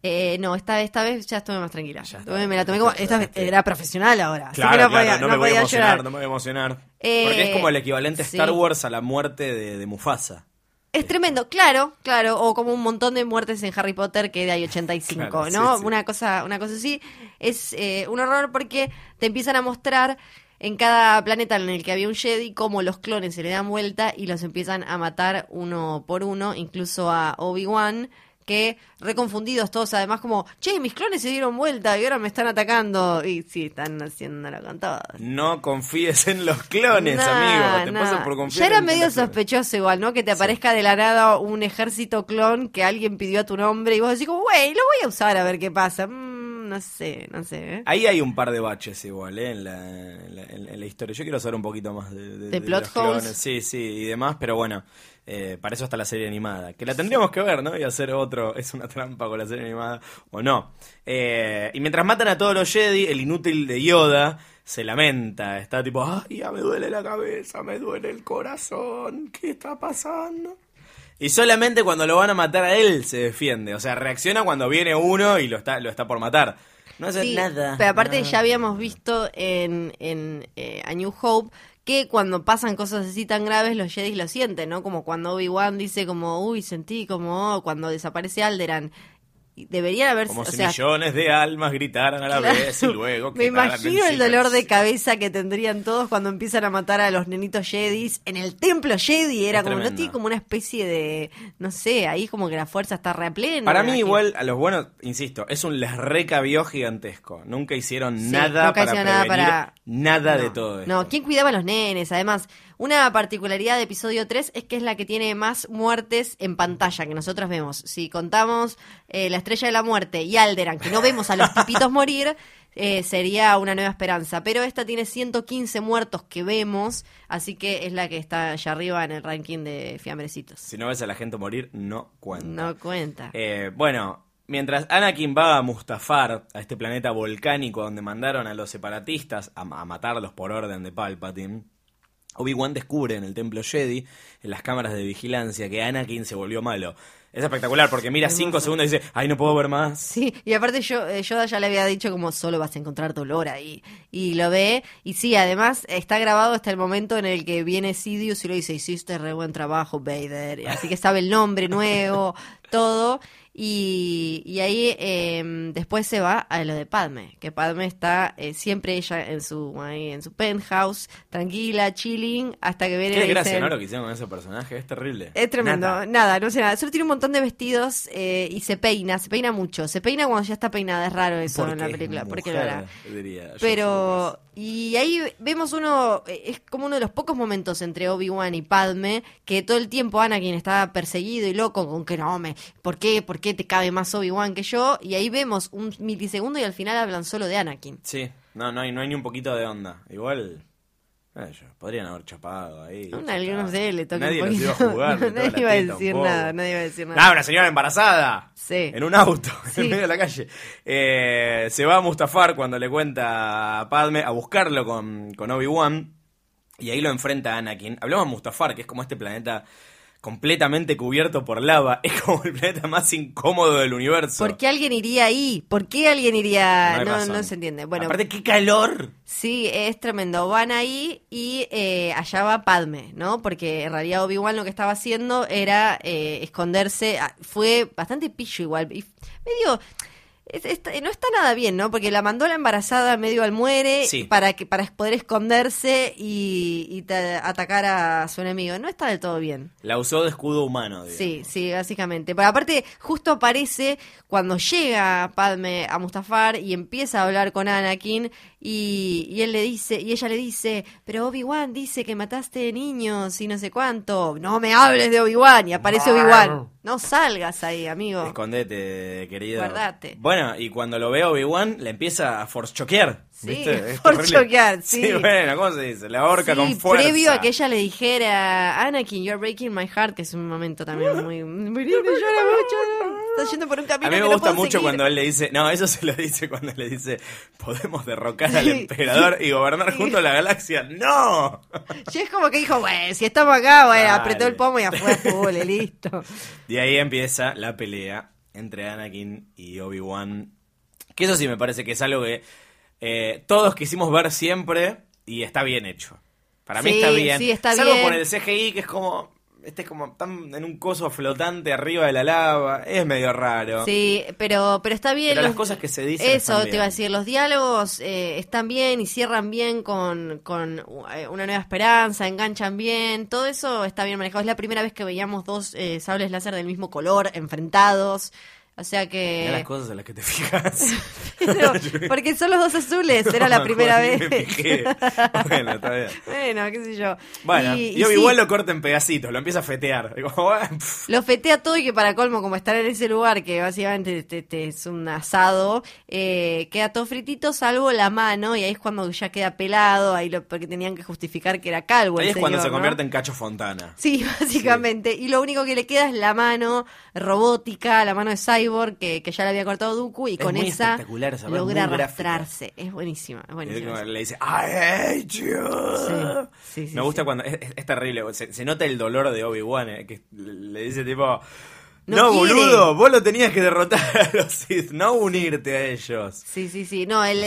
Eh, no, esta vez, esta vez ya estuve más tranquila. Ya me la tomé como, esta vez era profesional ahora. Claro, no claro, podía, no, me voy a emocionar, llorar. no me voy a emocionar. Eh, Porque es como el equivalente a sí. Star Wars a la muerte de, de Mufasa. Es tremendo, claro, claro, o como un montón de muertes en Harry Potter que de hay 85, Claro, sí, ¿no? sí. Una cosa, una cosa así es eh, un horror porque te empiezan a mostrar en cada planeta en el que había un Jedi cómo los clones se le dan vuelta y los empiezan a matar uno por uno, incluso a Obi-Wan que reconfundidos todos además como, che, mis clones se dieron vuelta y ahora me están atacando y sí, están haciéndolo con todo. No confíes en los clones, Nah, amigo. Te nah. pasas por confiar Ya era en medio clones. sospechoso igual, ¿no? Que te aparezca de la nada un ejército clon que alguien pidió a tu nombre y vos decís como, güey, lo voy a usar a ver qué pasa. Mm, no sé, no sé. Ahí hay un par de baches igual, ¿eh? En la, en la- en la historia. Yo quiero saber un poquito más de, de, ¿De plot holes? Sí, sí, y demás, pero bueno, eh, para eso está la serie animada. Que la tendríamos que ver, ¿no? Y hacer otro, es una trampa con la serie animada o no. Eh, y mientras matan a todos los Jedi, el inútil de Yoda se lamenta. Está tipo, ay, ya me duele la cabeza, me duele el corazón, ¿qué está pasando? Y solamente cuando lo van a matar a él se defiende. O sea, reacciona cuando viene uno y lo está, lo está por matar. No hace Sí, nada. Pero aparte nada. ya habíamos visto en, en eh, A New Hope que cuando pasan cosas así tan graves los Jedi lo sienten, ¿no? Como cuando Obi-Wan dice como, uy, sentí como, oh", cuando desaparece Alderan. Deberían haber... Como o si sea, millones de almas gritaran a la Claro. vez y luego Me imagino el dolor de cabeza que tendrían todos cuando empiezan a matar a los nenitos Jedis en el templo Jedi. Era Es como, no tiene como una especie de, no sé, ahí como que la fuerza está re plena. Para mí igual, a los buenos, insisto, es un les recabió gigantesco. Nunca hicieron Sí, nada nunca para hicieron nada prevenir para- nada de todo esto. No, ¿quién cuidaba a los nenes? Además, una particularidad de episodio 3 es que es la que tiene más muertes en pantalla que nosotros vemos. Si contamos eh, la estrella de la muerte y Alderan, que no vemos a los tipitos morir, eh, sería una nueva esperanza. Pero esta tiene 115 muertos que vemos, así que es la que está allá arriba en el ranking de fiambrecitos. Si no ves a la gente morir, no cuenta. No cuenta. Eh, bueno, mientras Anakin va a Mustafar, a este planeta volcánico donde mandaron a los separatistas a, a matarlos por orden de Palpatine, Obi-Wan descubre en el templo Jedi, en las cámaras de vigilancia, que Anakin se volvió malo. Es espectacular porque mira cinco segundos y dice, ay, no puedo ver más. Sí, y aparte yo, eh, Yoda ya le había dicho como solo vas a encontrar dolor ahí. Y lo ve, y sí, además está grabado hasta el momento en el que viene Sidious y lo dice, hiciste re buen trabajo, Vader. Así que sabe el nombre nuevo, todo. Y, y ahí eh, después se va a lo de Padme, que Padme está eh, siempre ella en su ahí en su penthouse, tranquila, chilling, hasta que viene Qué dicen- ¿no? Lo que hicieron con ese personaje, es terrible. es tremendo, Nada. nada. no sé nada. Solo tiene un montón de vestidos eh, y se peina, se peina mucho. Se peina cuando ya está peinada, es raro eso en la Porque es película, porque lo mujer, hará. diría yo, Pero, y ahí vemos uno, eh, es como uno de los pocos momentos entre Obi-Wan y Padme, que todo el tiempo Anakin está perseguido y loco con que no, me, ¿por qué? ¿Por qué te cabe más Obi-Wan que yo? Y ahí vemos un milisegundo y al final hablan solo de Anakin. Sí, no, no hay, no hay ni un poquito de onda. Igual, podrían haber chapado ahí. Está. de él le toca Nadie un los iba a jugar. toca nadie iba a decir nada, nadie iba a decir nada. Ah, una señora embarazada. Sí. En un auto, Sí. en medio de la calle. Eh, se va a Mustafar cuando le cuenta a Padme a buscarlo con, con Obi-Wan. Y ahí lo enfrenta a Anakin. Hablamos de Mustafar, que es como este planeta completamente cubierto por lava. Es como el planeta más incómodo del universo. ¿Por qué alguien iría ahí? ¿Por qué alguien iría? No, se entiende. Bueno, Aparte, qué calor. Sí, es tremendo. Van ahí y eh, allá va Padme, ¿no? Porque en realidad Obi-Wan lo que estaba haciendo era eh, esconderse. Ah, Fue bastante pillo igual. Medio... es- es- no está nada bien, ¿no? Porque la mandó la embarazada medio al muere Sí. para que para poder esconderse y, y ta- atacar a su enemigo. No está del todo bien. La usó de escudo humano. digamos. Sí, sí, básicamente. Pero aparte, justo aparece cuando llega Padme a Mustafar y empieza a hablar con Anakin Y, y él le dice, y ella le dice, pero Obi-Wan dice que mataste niños y no sé cuánto. No me hables de Obi-Wan. Y aparece Obi-Wan. No salgas ahí, amigo. Escondete, querido. Guardate. Bueno, y cuando lo ve Obi-Wan, le empieza a force choquear. Sí, ¿viste? Choquear, sí. bueno, ¿cómo se dice? La horca Sí, con fuerza. previo a que ella le dijera, Anakin, you're breaking my heart, que es un momento también muy... muy lindo, llora mucho, yendo por un camino A mí me que no gusta puedo mucho seguir. cuando él le dice, no, eso se lo dice cuando le dice, podemos derrocar al emperador y gobernar Sí. junto a la galaxia. ¡No! Y es como que dijo, bueno, si estamos acá, bueno, Dale. apretó el pomo y afuera y listo. Y ahí empieza la pelea entre Anakin y Obi-Wan. Que eso sí me parece que es algo que eh, todos quisimos ver siempre y está bien hecho. Para mí Sí, está bien. sí, está Salvo bien. con el CGI que es como... Este es como tan en un coso flotante arriba de la lava. Es medio raro. Sí, pero, pero está bien. Pero las cosas que se dicen Eso te iba a decir, los diálogos eh, están bien y cierran bien con, con eh, una nueva esperanza, enganchan bien, todo eso está bien manejado. Es la primera vez que veíamos dos eh, sables láser del mismo color enfrentados. O sea Mirá las que... cosas en las que te fijas. Pero- porque son los dos azules, era la primera vez. me fijé. Bueno, está bien. bueno, qué sé yo. Bueno, Y- y, y Obi-Wan sí, lo corta en pedacitos, lo empieza a fetear. Lo fetea todo y que para colmo, como estar en ese lugar que básicamente te- te- es un asado, eh, queda todo fritito salvo la mano y ahí es cuando ya queda pelado, ahí lo, porque tenían que justificar que era calvo. el ahí es cuando se ¿no? convierte en Cacho Fontana. Sí, básicamente. Y lo único que le queda es la mano robótica, la mano de Cyborg que, que ya le había cortado Dooku y Es con esa logra gráfica. arrastrarse. Es buenísima, es le dice, I hate you. Sí, sí, sí, Me gusta cuando. Es, es- es terrible. Se, se nota el dolor de Obi-Wan. eh, que le dice tipo. No No, quiere". boludo, vos lo tenías que derrotar a los Sith, no unirte a ellos. Sí, sí, sí. No, el,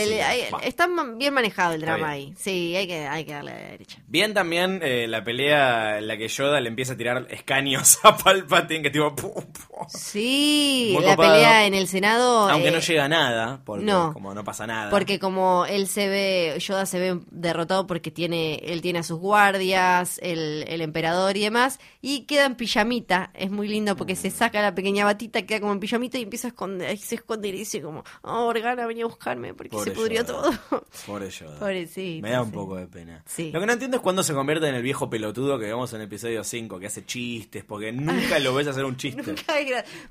está bien manejado el drama ahí. Sí, hay que, hay que darle a la derecha. Bien también eh, la pelea en la que Yoda le empieza a tirar escaños a Palpatine, que tipo. pum, pum. Sí, Muy la copado. pelea en el Senado. Aunque eh, no llega a nada, porque no. como no pasa nada. Porque como él se ve, Yoda se ve derrotado porque tiene, él tiene a sus guardias, el, el emperador y demás, y queda en pijamita. Es muy lindo porque Mm. se saca la pequeña batita, queda como en pijamita y empieza a esconder, ahí se esconde y dice como, oh, Organa venía a buscarme porque Pobre se pudrió Yoda. todo. Pobre Yoda. Pobrecito, Me da un sí. poco de pena. Sí. Lo que no entiendo es cuándo se convierte en el viejo pelotudo que vemos en el episodio 5, que hace chistes, porque nunca lo ves hacer un chiste.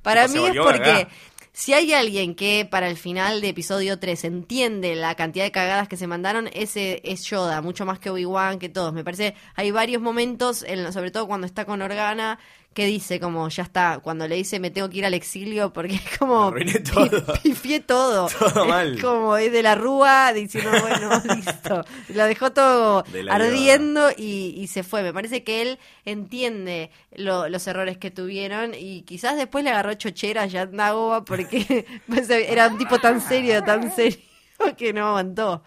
Para mí es porque si hay alguien que para el final de episodio 3 entiende la cantidad de cagadas que se mandaron, ese es Yoda, mucho más que Obi-Wan, que todos. Me parece, hay varios momentos, en- sobre todo cuando está con Organa, que dice como, ya está, cuando le dice me tengo que ir al exilio porque es como... Todo. pi- Pifié todo. Todo Es mal. como es de la rúa diciendo, bueno, listo. Lo dejó todo De ardiendo y, y se fue. Me parece que él entiende lo- los errores que tuvieron y quizás después le agarró chochera ya Nagoa porque pues, era un tipo tan serio, tan serio que no aguantó.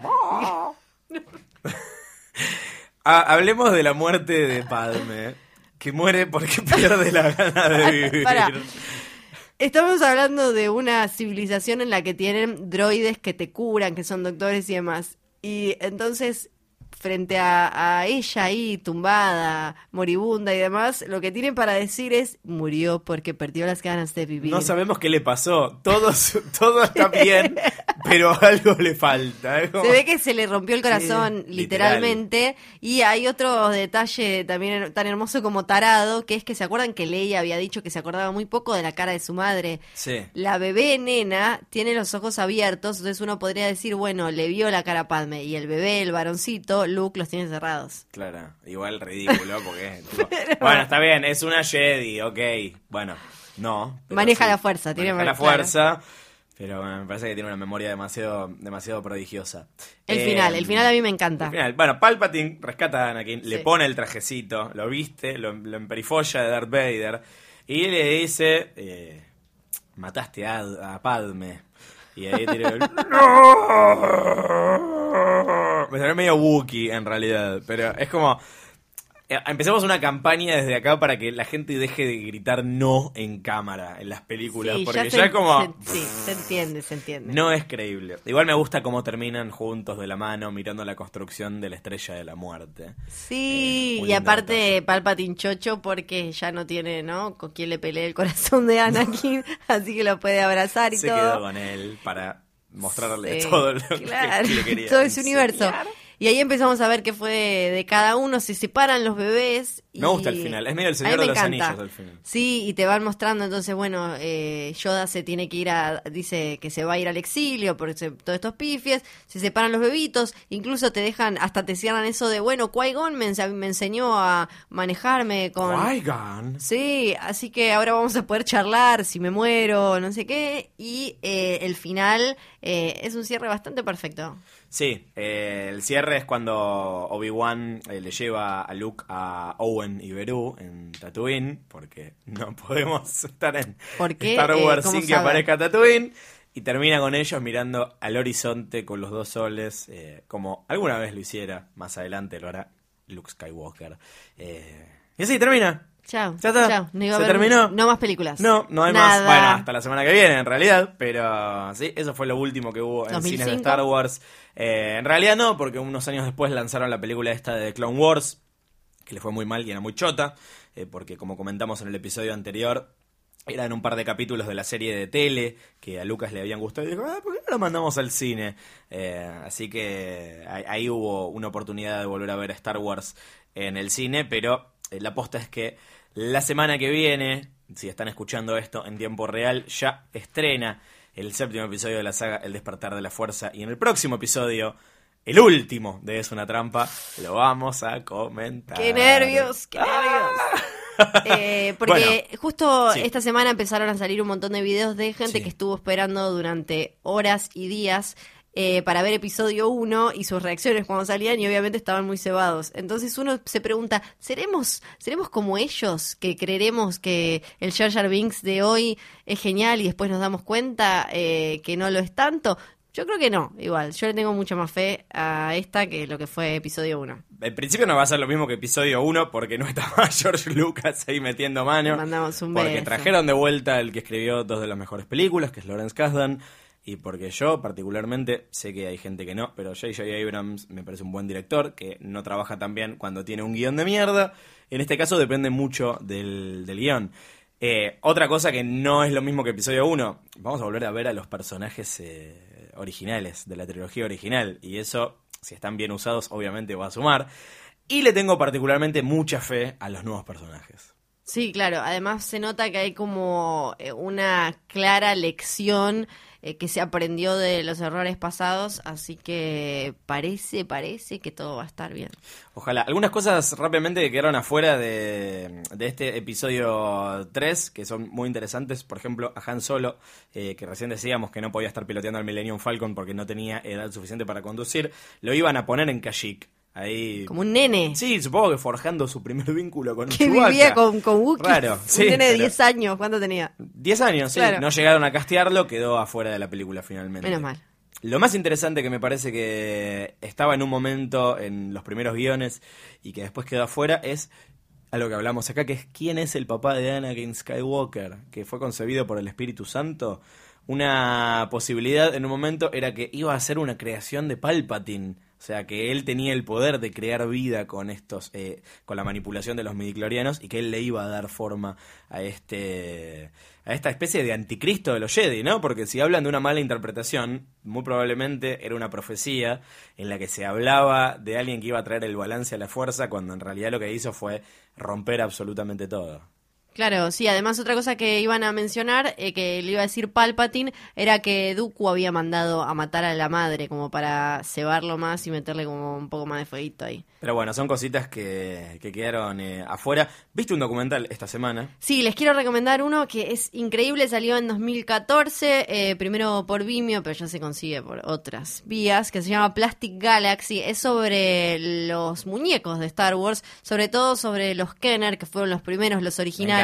Ah, hablemos de la muerte de Padme, que muere porque pierde la gana de vivir. Estamos hablando de una civilización en la que tienen droides que te curan, que son doctores y demás. Y entonces, frente a, a ella ahí, tumbada, moribunda y demás, lo que tienen para decir es, murió porque perdió las ganas de vivir. No sabemos qué le pasó. Todo, todo está bien, pero algo le falta. Como- Se ve que se le rompió el corazón Sí, literalmente y hay otro detalle también tan hermoso como tarado, que es que se acuerdan que Leia había dicho que se acordaba muy poco de la cara de su madre. Sí. La bebé nena tiene los ojos abiertos, entonces uno podría decir, bueno, le vio la cara a Padme y el bebé, el varoncito, Luke, los tiene cerrados. Claro, igual ridículo porque... tipo, Bueno, está bien, es una Jedi, ok. Bueno, no. Maneja la fuerza, tiene maneja la claro. fuerza, pero me parece que tiene una memoria demasiado, demasiado prodigiosa. El Eh, final, el final a mí me encanta. el final. Bueno, Palpatine rescata a Anakin, le pone el trajecito, lo viste, lo, lo emperifolla de Darth Vader y le dice, eh, mataste a, a Padme. Y ahí tira el... ¡No! Me salió medio Wookiee en realidad, pero es como... eh, Empecemos una campaña desde acá para que la gente deje de gritar no en cámara en las películas, Sí, porque ya, se- es como... se- sí, se entiende, se entiende. No es creíble. Igual me gusta cómo terminan juntos de la mano mirando la construcción de la estrella de la muerte. Sí, Eh, y aparte Palpatine chocho porque ya no tiene, ¿no? Con quién le pelee el corazón de Anakin, así que lo puede abrazar y Se todo. quedó con él para mostrarle Sí, todo lo que- claro, que le quería. todo ese universo. enseñar. Y ahí empezamos a ver qué fue de cada uno, se separan los bebés. Y Me gusta el final, es medio el Señor de los encanta. Anillos al final. Sí, y te van mostrando, entonces, bueno, eh, Yoda se tiene que ir a, dice que se va a ir al exilio por todos estos pifies, se separan los bebitos, incluso te dejan, hasta te cierran eso de, bueno, Qui-Gon me, ense- me enseñó a manejarme con... Qui-Gon. Sí, así que ahora vamos a poder charlar si me muero, no sé qué. Y eh, el final eh, es un cierre bastante perfecto. Sí, eh, el cierre es cuando Obi-Wan eh, le lleva a Luke a Owen y Beru en Tatooine, porque no podemos estar en. Star Eh, Wars ¿cómo sin que aparezca Tatooine. Y termina con ellos mirando al horizonte con los dos soles, como alguna vez lo hiciera, más adelante lo hará Luke Skywalker. Y así termina. Chao. Ya está. Chao. No iba a Se haber- terminó. No más películas. No, no hay Nada. más. Bueno, hasta la semana que viene, en realidad. Pero sí, eso fue lo último que hubo en 2005. cines de Star Wars. Eh, en realidad no, porque unos años después lanzaron la película esta de The Clone Wars, que le fue muy mal y era muy chota, eh, porque como comentamos en el episodio anterior, eran un par de capítulos de la serie de tele que a Lucas le habían gustado y dijo, ah, ¿por qué no lo mandamos al cine? Eh, así que ahí, ahí hubo una oportunidad de volver a ver Star Wars en el cine, pero la aposta es que la semana que viene, si están escuchando esto en tiempo real, ya estrena el séptimo episodio de la saga El despertar de la fuerza y en el próximo episodio... El último de Es una trampa, lo vamos a comentar. ¡Qué nervios! ¡Qué nervios! Eh, porque Bueno, justo sí. esta semana empezaron a salir un montón de videos de gente Sí. que estuvo esperando durante horas y días eh, para ver episodio 1 y sus reacciones cuando salían y obviamente estaban muy cebados. Entonces uno se pregunta, ¿seremos, ¿seremos como ellos que creeremos que el Jar Jar Binks de hoy es genial y después nos damos cuenta eh, que no lo es tanto? Yo creo que no, igual. Yo le tengo mucha más fe a esta que lo que fue episodio 1. En principio no va a ser lo mismo que episodio 1 porque no estaba George Lucas ahí metiendo mano. Le mandamos un porque beso. trajeron de vuelta el que escribió dos de las mejores películas, que es Lawrence Kasdan. Y porque yo, particularmente, sé que hay gente que no, pero J.J. Abrams me parece un buen director que no trabaja tan bien cuando tiene un guion de mierda. En este caso depende mucho del, del guion. Eh, otra cosa que no es lo mismo que episodio 1, vamos a volver a ver a los personajes eh, originales de la trilogía original. Y eso, si están bien usados, obviamente va a sumar. Y le tengo particularmente mucha fe a los nuevos personajes. Sí, claro. Además se nota que hay como eh, una clara lección eh, que se aprendió de los errores pasados, así que parece, parece que todo va a estar bien. Ojalá. Algunas cosas rápidamente que quedaron afuera de, de este episodio 3, que son muy interesantes. Por ejemplo, a Han Solo, eh, que recién decíamos que no podía estar piloteando al Millennium Falcon porque no tenía edad suficiente para conducir. Lo iban a poner en Kashyyyk. Ahí. Como un nene Sí, supongo que forjando su primer vínculo con que Chewbacca. vivía con, con Wookiee. Un sí, nene de pero- 10 años. ¿Cuánto tenía? 10 años, sí. Claro. No llegaron a castearlo, quedó afuera de la película finalmente. Menos mal. Lo más interesante que me parece que estaba en un momento en los primeros guiones y que después quedó afuera es algo que hablamos acá, que es quién es el papá de Anakin Skywalker, que fue concebido por el Espíritu Santo. Una posibilidad en un momento era que iba a ser una creación de Palpatine. O sea, que él tenía el poder de crear vida con estos, eh, con la manipulación de los midiclorianos y que él le iba a dar forma a este, a esta especie de anticristo de los Jedi, ¿no? Porque si hablan de una mala interpretación, muy probablemente era una profecía en la que se hablaba de alguien que iba a traer el balance a la fuerza, cuando en realidad lo que hizo fue romper absolutamente todo. Claro, sí, además otra cosa que iban a mencionar, eh, que le iba a decir Palpatine, era que Dooku había mandado a matar a la madre como para cebarlo más y meterle como un poco más de fueguito ahí. Pero bueno, son cositas que, que quedaron eh, afuera. ¿Viste un documental esta semana? Sí, les quiero recomendar uno que es increíble, salió en 2014, eh, primero por Vimeo, pero ya se consigue por otras vías, que se llama Plastic Galaxy. Es sobre los muñecos de Star Wars, sobre todo sobre los Kenner, que fueron los primeros, los originales.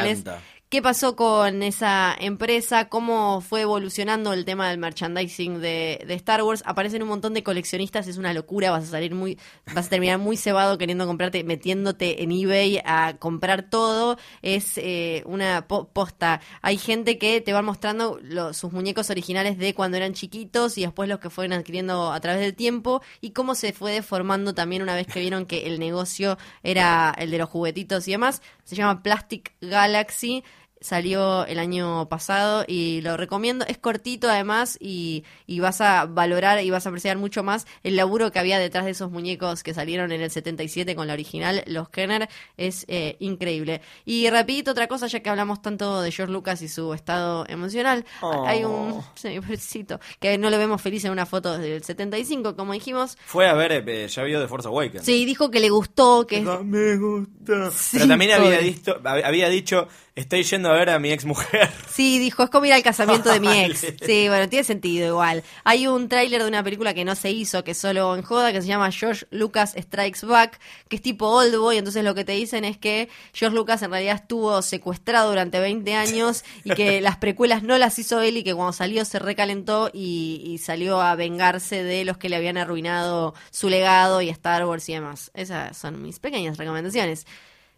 ¿Qué pasó con esa empresa? ¿Cómo fue evolucionando el tema del merchandising de, de Star Wars? Aparecen un montón de coleccionistas, es una locura, vas a salir muy, vas a terminar muy cebado queriendo comprarte, metiéndote en eBay a comprar todo. Es eh, una po- posta. Hay gente que te va mostrando lo- sus muñecos originales de cuando eran chiquitos y después los que fueron adquiriendo a través del tiempo y cómo se fue deformando también una vez que vieron que el negocio era el de los juguetitos y demás. Se llama Plastic Galaxy. Salió el año pasado y lo recomiendo. Es cortito además y, y vas a valorar y vas a apreciar mucho más el laburo que había detrás de esos muñecos que salieron en el 77 con la original, los Kenner. Es eh, increíble. Y rapidito otra cosa, ya que hablamos tanto de George Lucas y su estado emocional. Oh. Hay un sí, pobrecito, que no lo vemos feliz en una foto desde el 75, como dijimos. Fue a ver, eh, ya vio The Force Awakens. Sí, dijo que le gustó, que No me gusta. Sí, Pero también había, dicho, había dicho, estoy yendo a ver a mi ex mujer. Sí, dijo, es como ir al casamiento de mi ex. Sí, bueno, tiene sentido igual. Hay un tráiler de una película que no se hizo, que solo en joda, que se llama George Lucas Strikes Back, que es tipo Old Boy, entonces lo que te dicen es que George Lucas en realidad estuvo secuestrado durante 20 años y que las precuelas no las hizo él y que cuando salió se recalentó y, y salió a vengarse de los que le habían arruinado su legado y Star Wars y demás. Esas son mis pequeñas recomendaciones.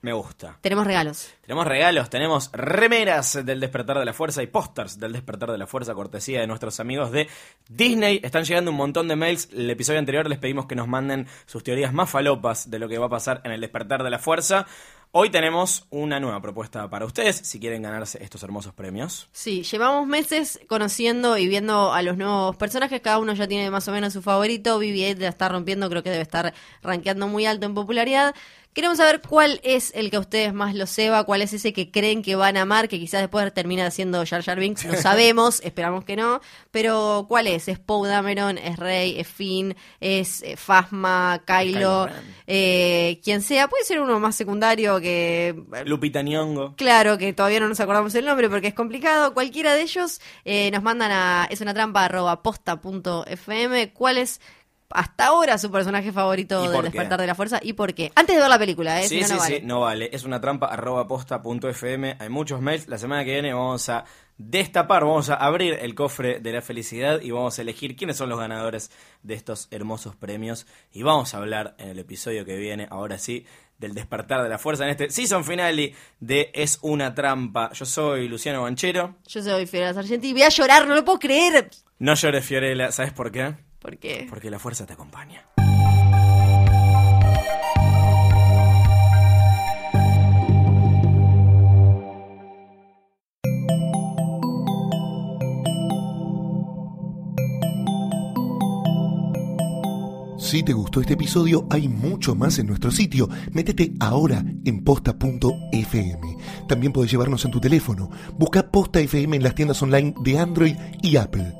Me gusta. Tenemos regalos. Tenemos regalos, tenemos remeras del despertar de la fuerza y pósters del despertar de la fuerza, cortesía de nuestros amigos de Disney. Están llegando un montón de mails. El episodio anterior les pedimos que nos manden sus teorías más falopas de lo que va a pasar en el despertar de la fuerza. Hoy tenemos una nueva propuesta para ustedes, si quieren ganarse estos hermosos premios. Sí, llevamos meses conociendo y viendo a los nuevos personajes, cada uno ya tiene más o menos su favorito, BB-8 la está rompiendo, creo que debe estar rankeando muy alto en popularidad. Queremos saber cuál es el que a ustedes más los ceba, cuál es ese que creen que van a amar, que quizás después termina siendo Jar Jar Binks, no sabemos, esperamos que no, pero ¿cuál es? ¿Es Poe Dameron? ¿Es Rey? ¿Es Finn? ¿Es eh, Phasma? ¿Kylo? Eh, quien sea, puede ser uno más secundario que Lupita Nyong'o. Claro, que todavía no nos acordamos el nombre porque es complicado. Cualquiera de ellos eh, nos mandan a es una trampa posta.fm. ¿Cuál es hasta ahora su personaje favorito ¿Y del qué? Despertar de la Fuerza y por qué? Antes de ver la película, ¿eh? Sí, si no, sí, no vale. sí, no vale. Es una trampa arroba posta punto fm. Hay muchos mails. La semana que viene vamos a destapar, vamos a abrir el cofre de la felicidad y vamos a elegir quiénes son los ganadores de estos hermosos premios. Y vamos a hablar en el episodio que viene, ahora sí, del despertar de la fuerza en este season finale de Es una trampa. Yo soy Luciano Banchero. Yo soy Fiorella Sargenti y voy a llorar, no lo puedo creer. No llores, Fiorella. ¿Sabes por qué? ¿Por qué? Porque la fuerza te acompaña. Si te gustó este episodio, hay mucho más en nuestro sitio. Métete ahora en posta.fm. También puedes llevarnos en tu teléfono. Busca Posta FM en las tiendas online de Android y Apple.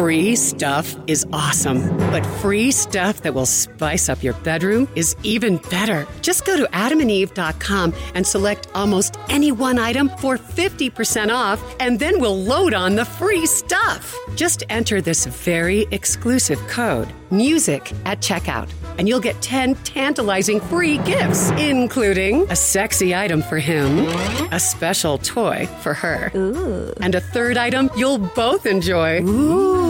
Free stuff is awesome, but free stuff that will spice up your bedroom is even better. Just go to adamandeve.com and select almost any one item for 50% off, and then we'll load on the free stuff. Just enter this very exclusive code, MUSIC, at checkout, and you'll get 10 tantalizing free gifts, including a sexy item for him, a special toy for her, and a third item you'll both enjoy.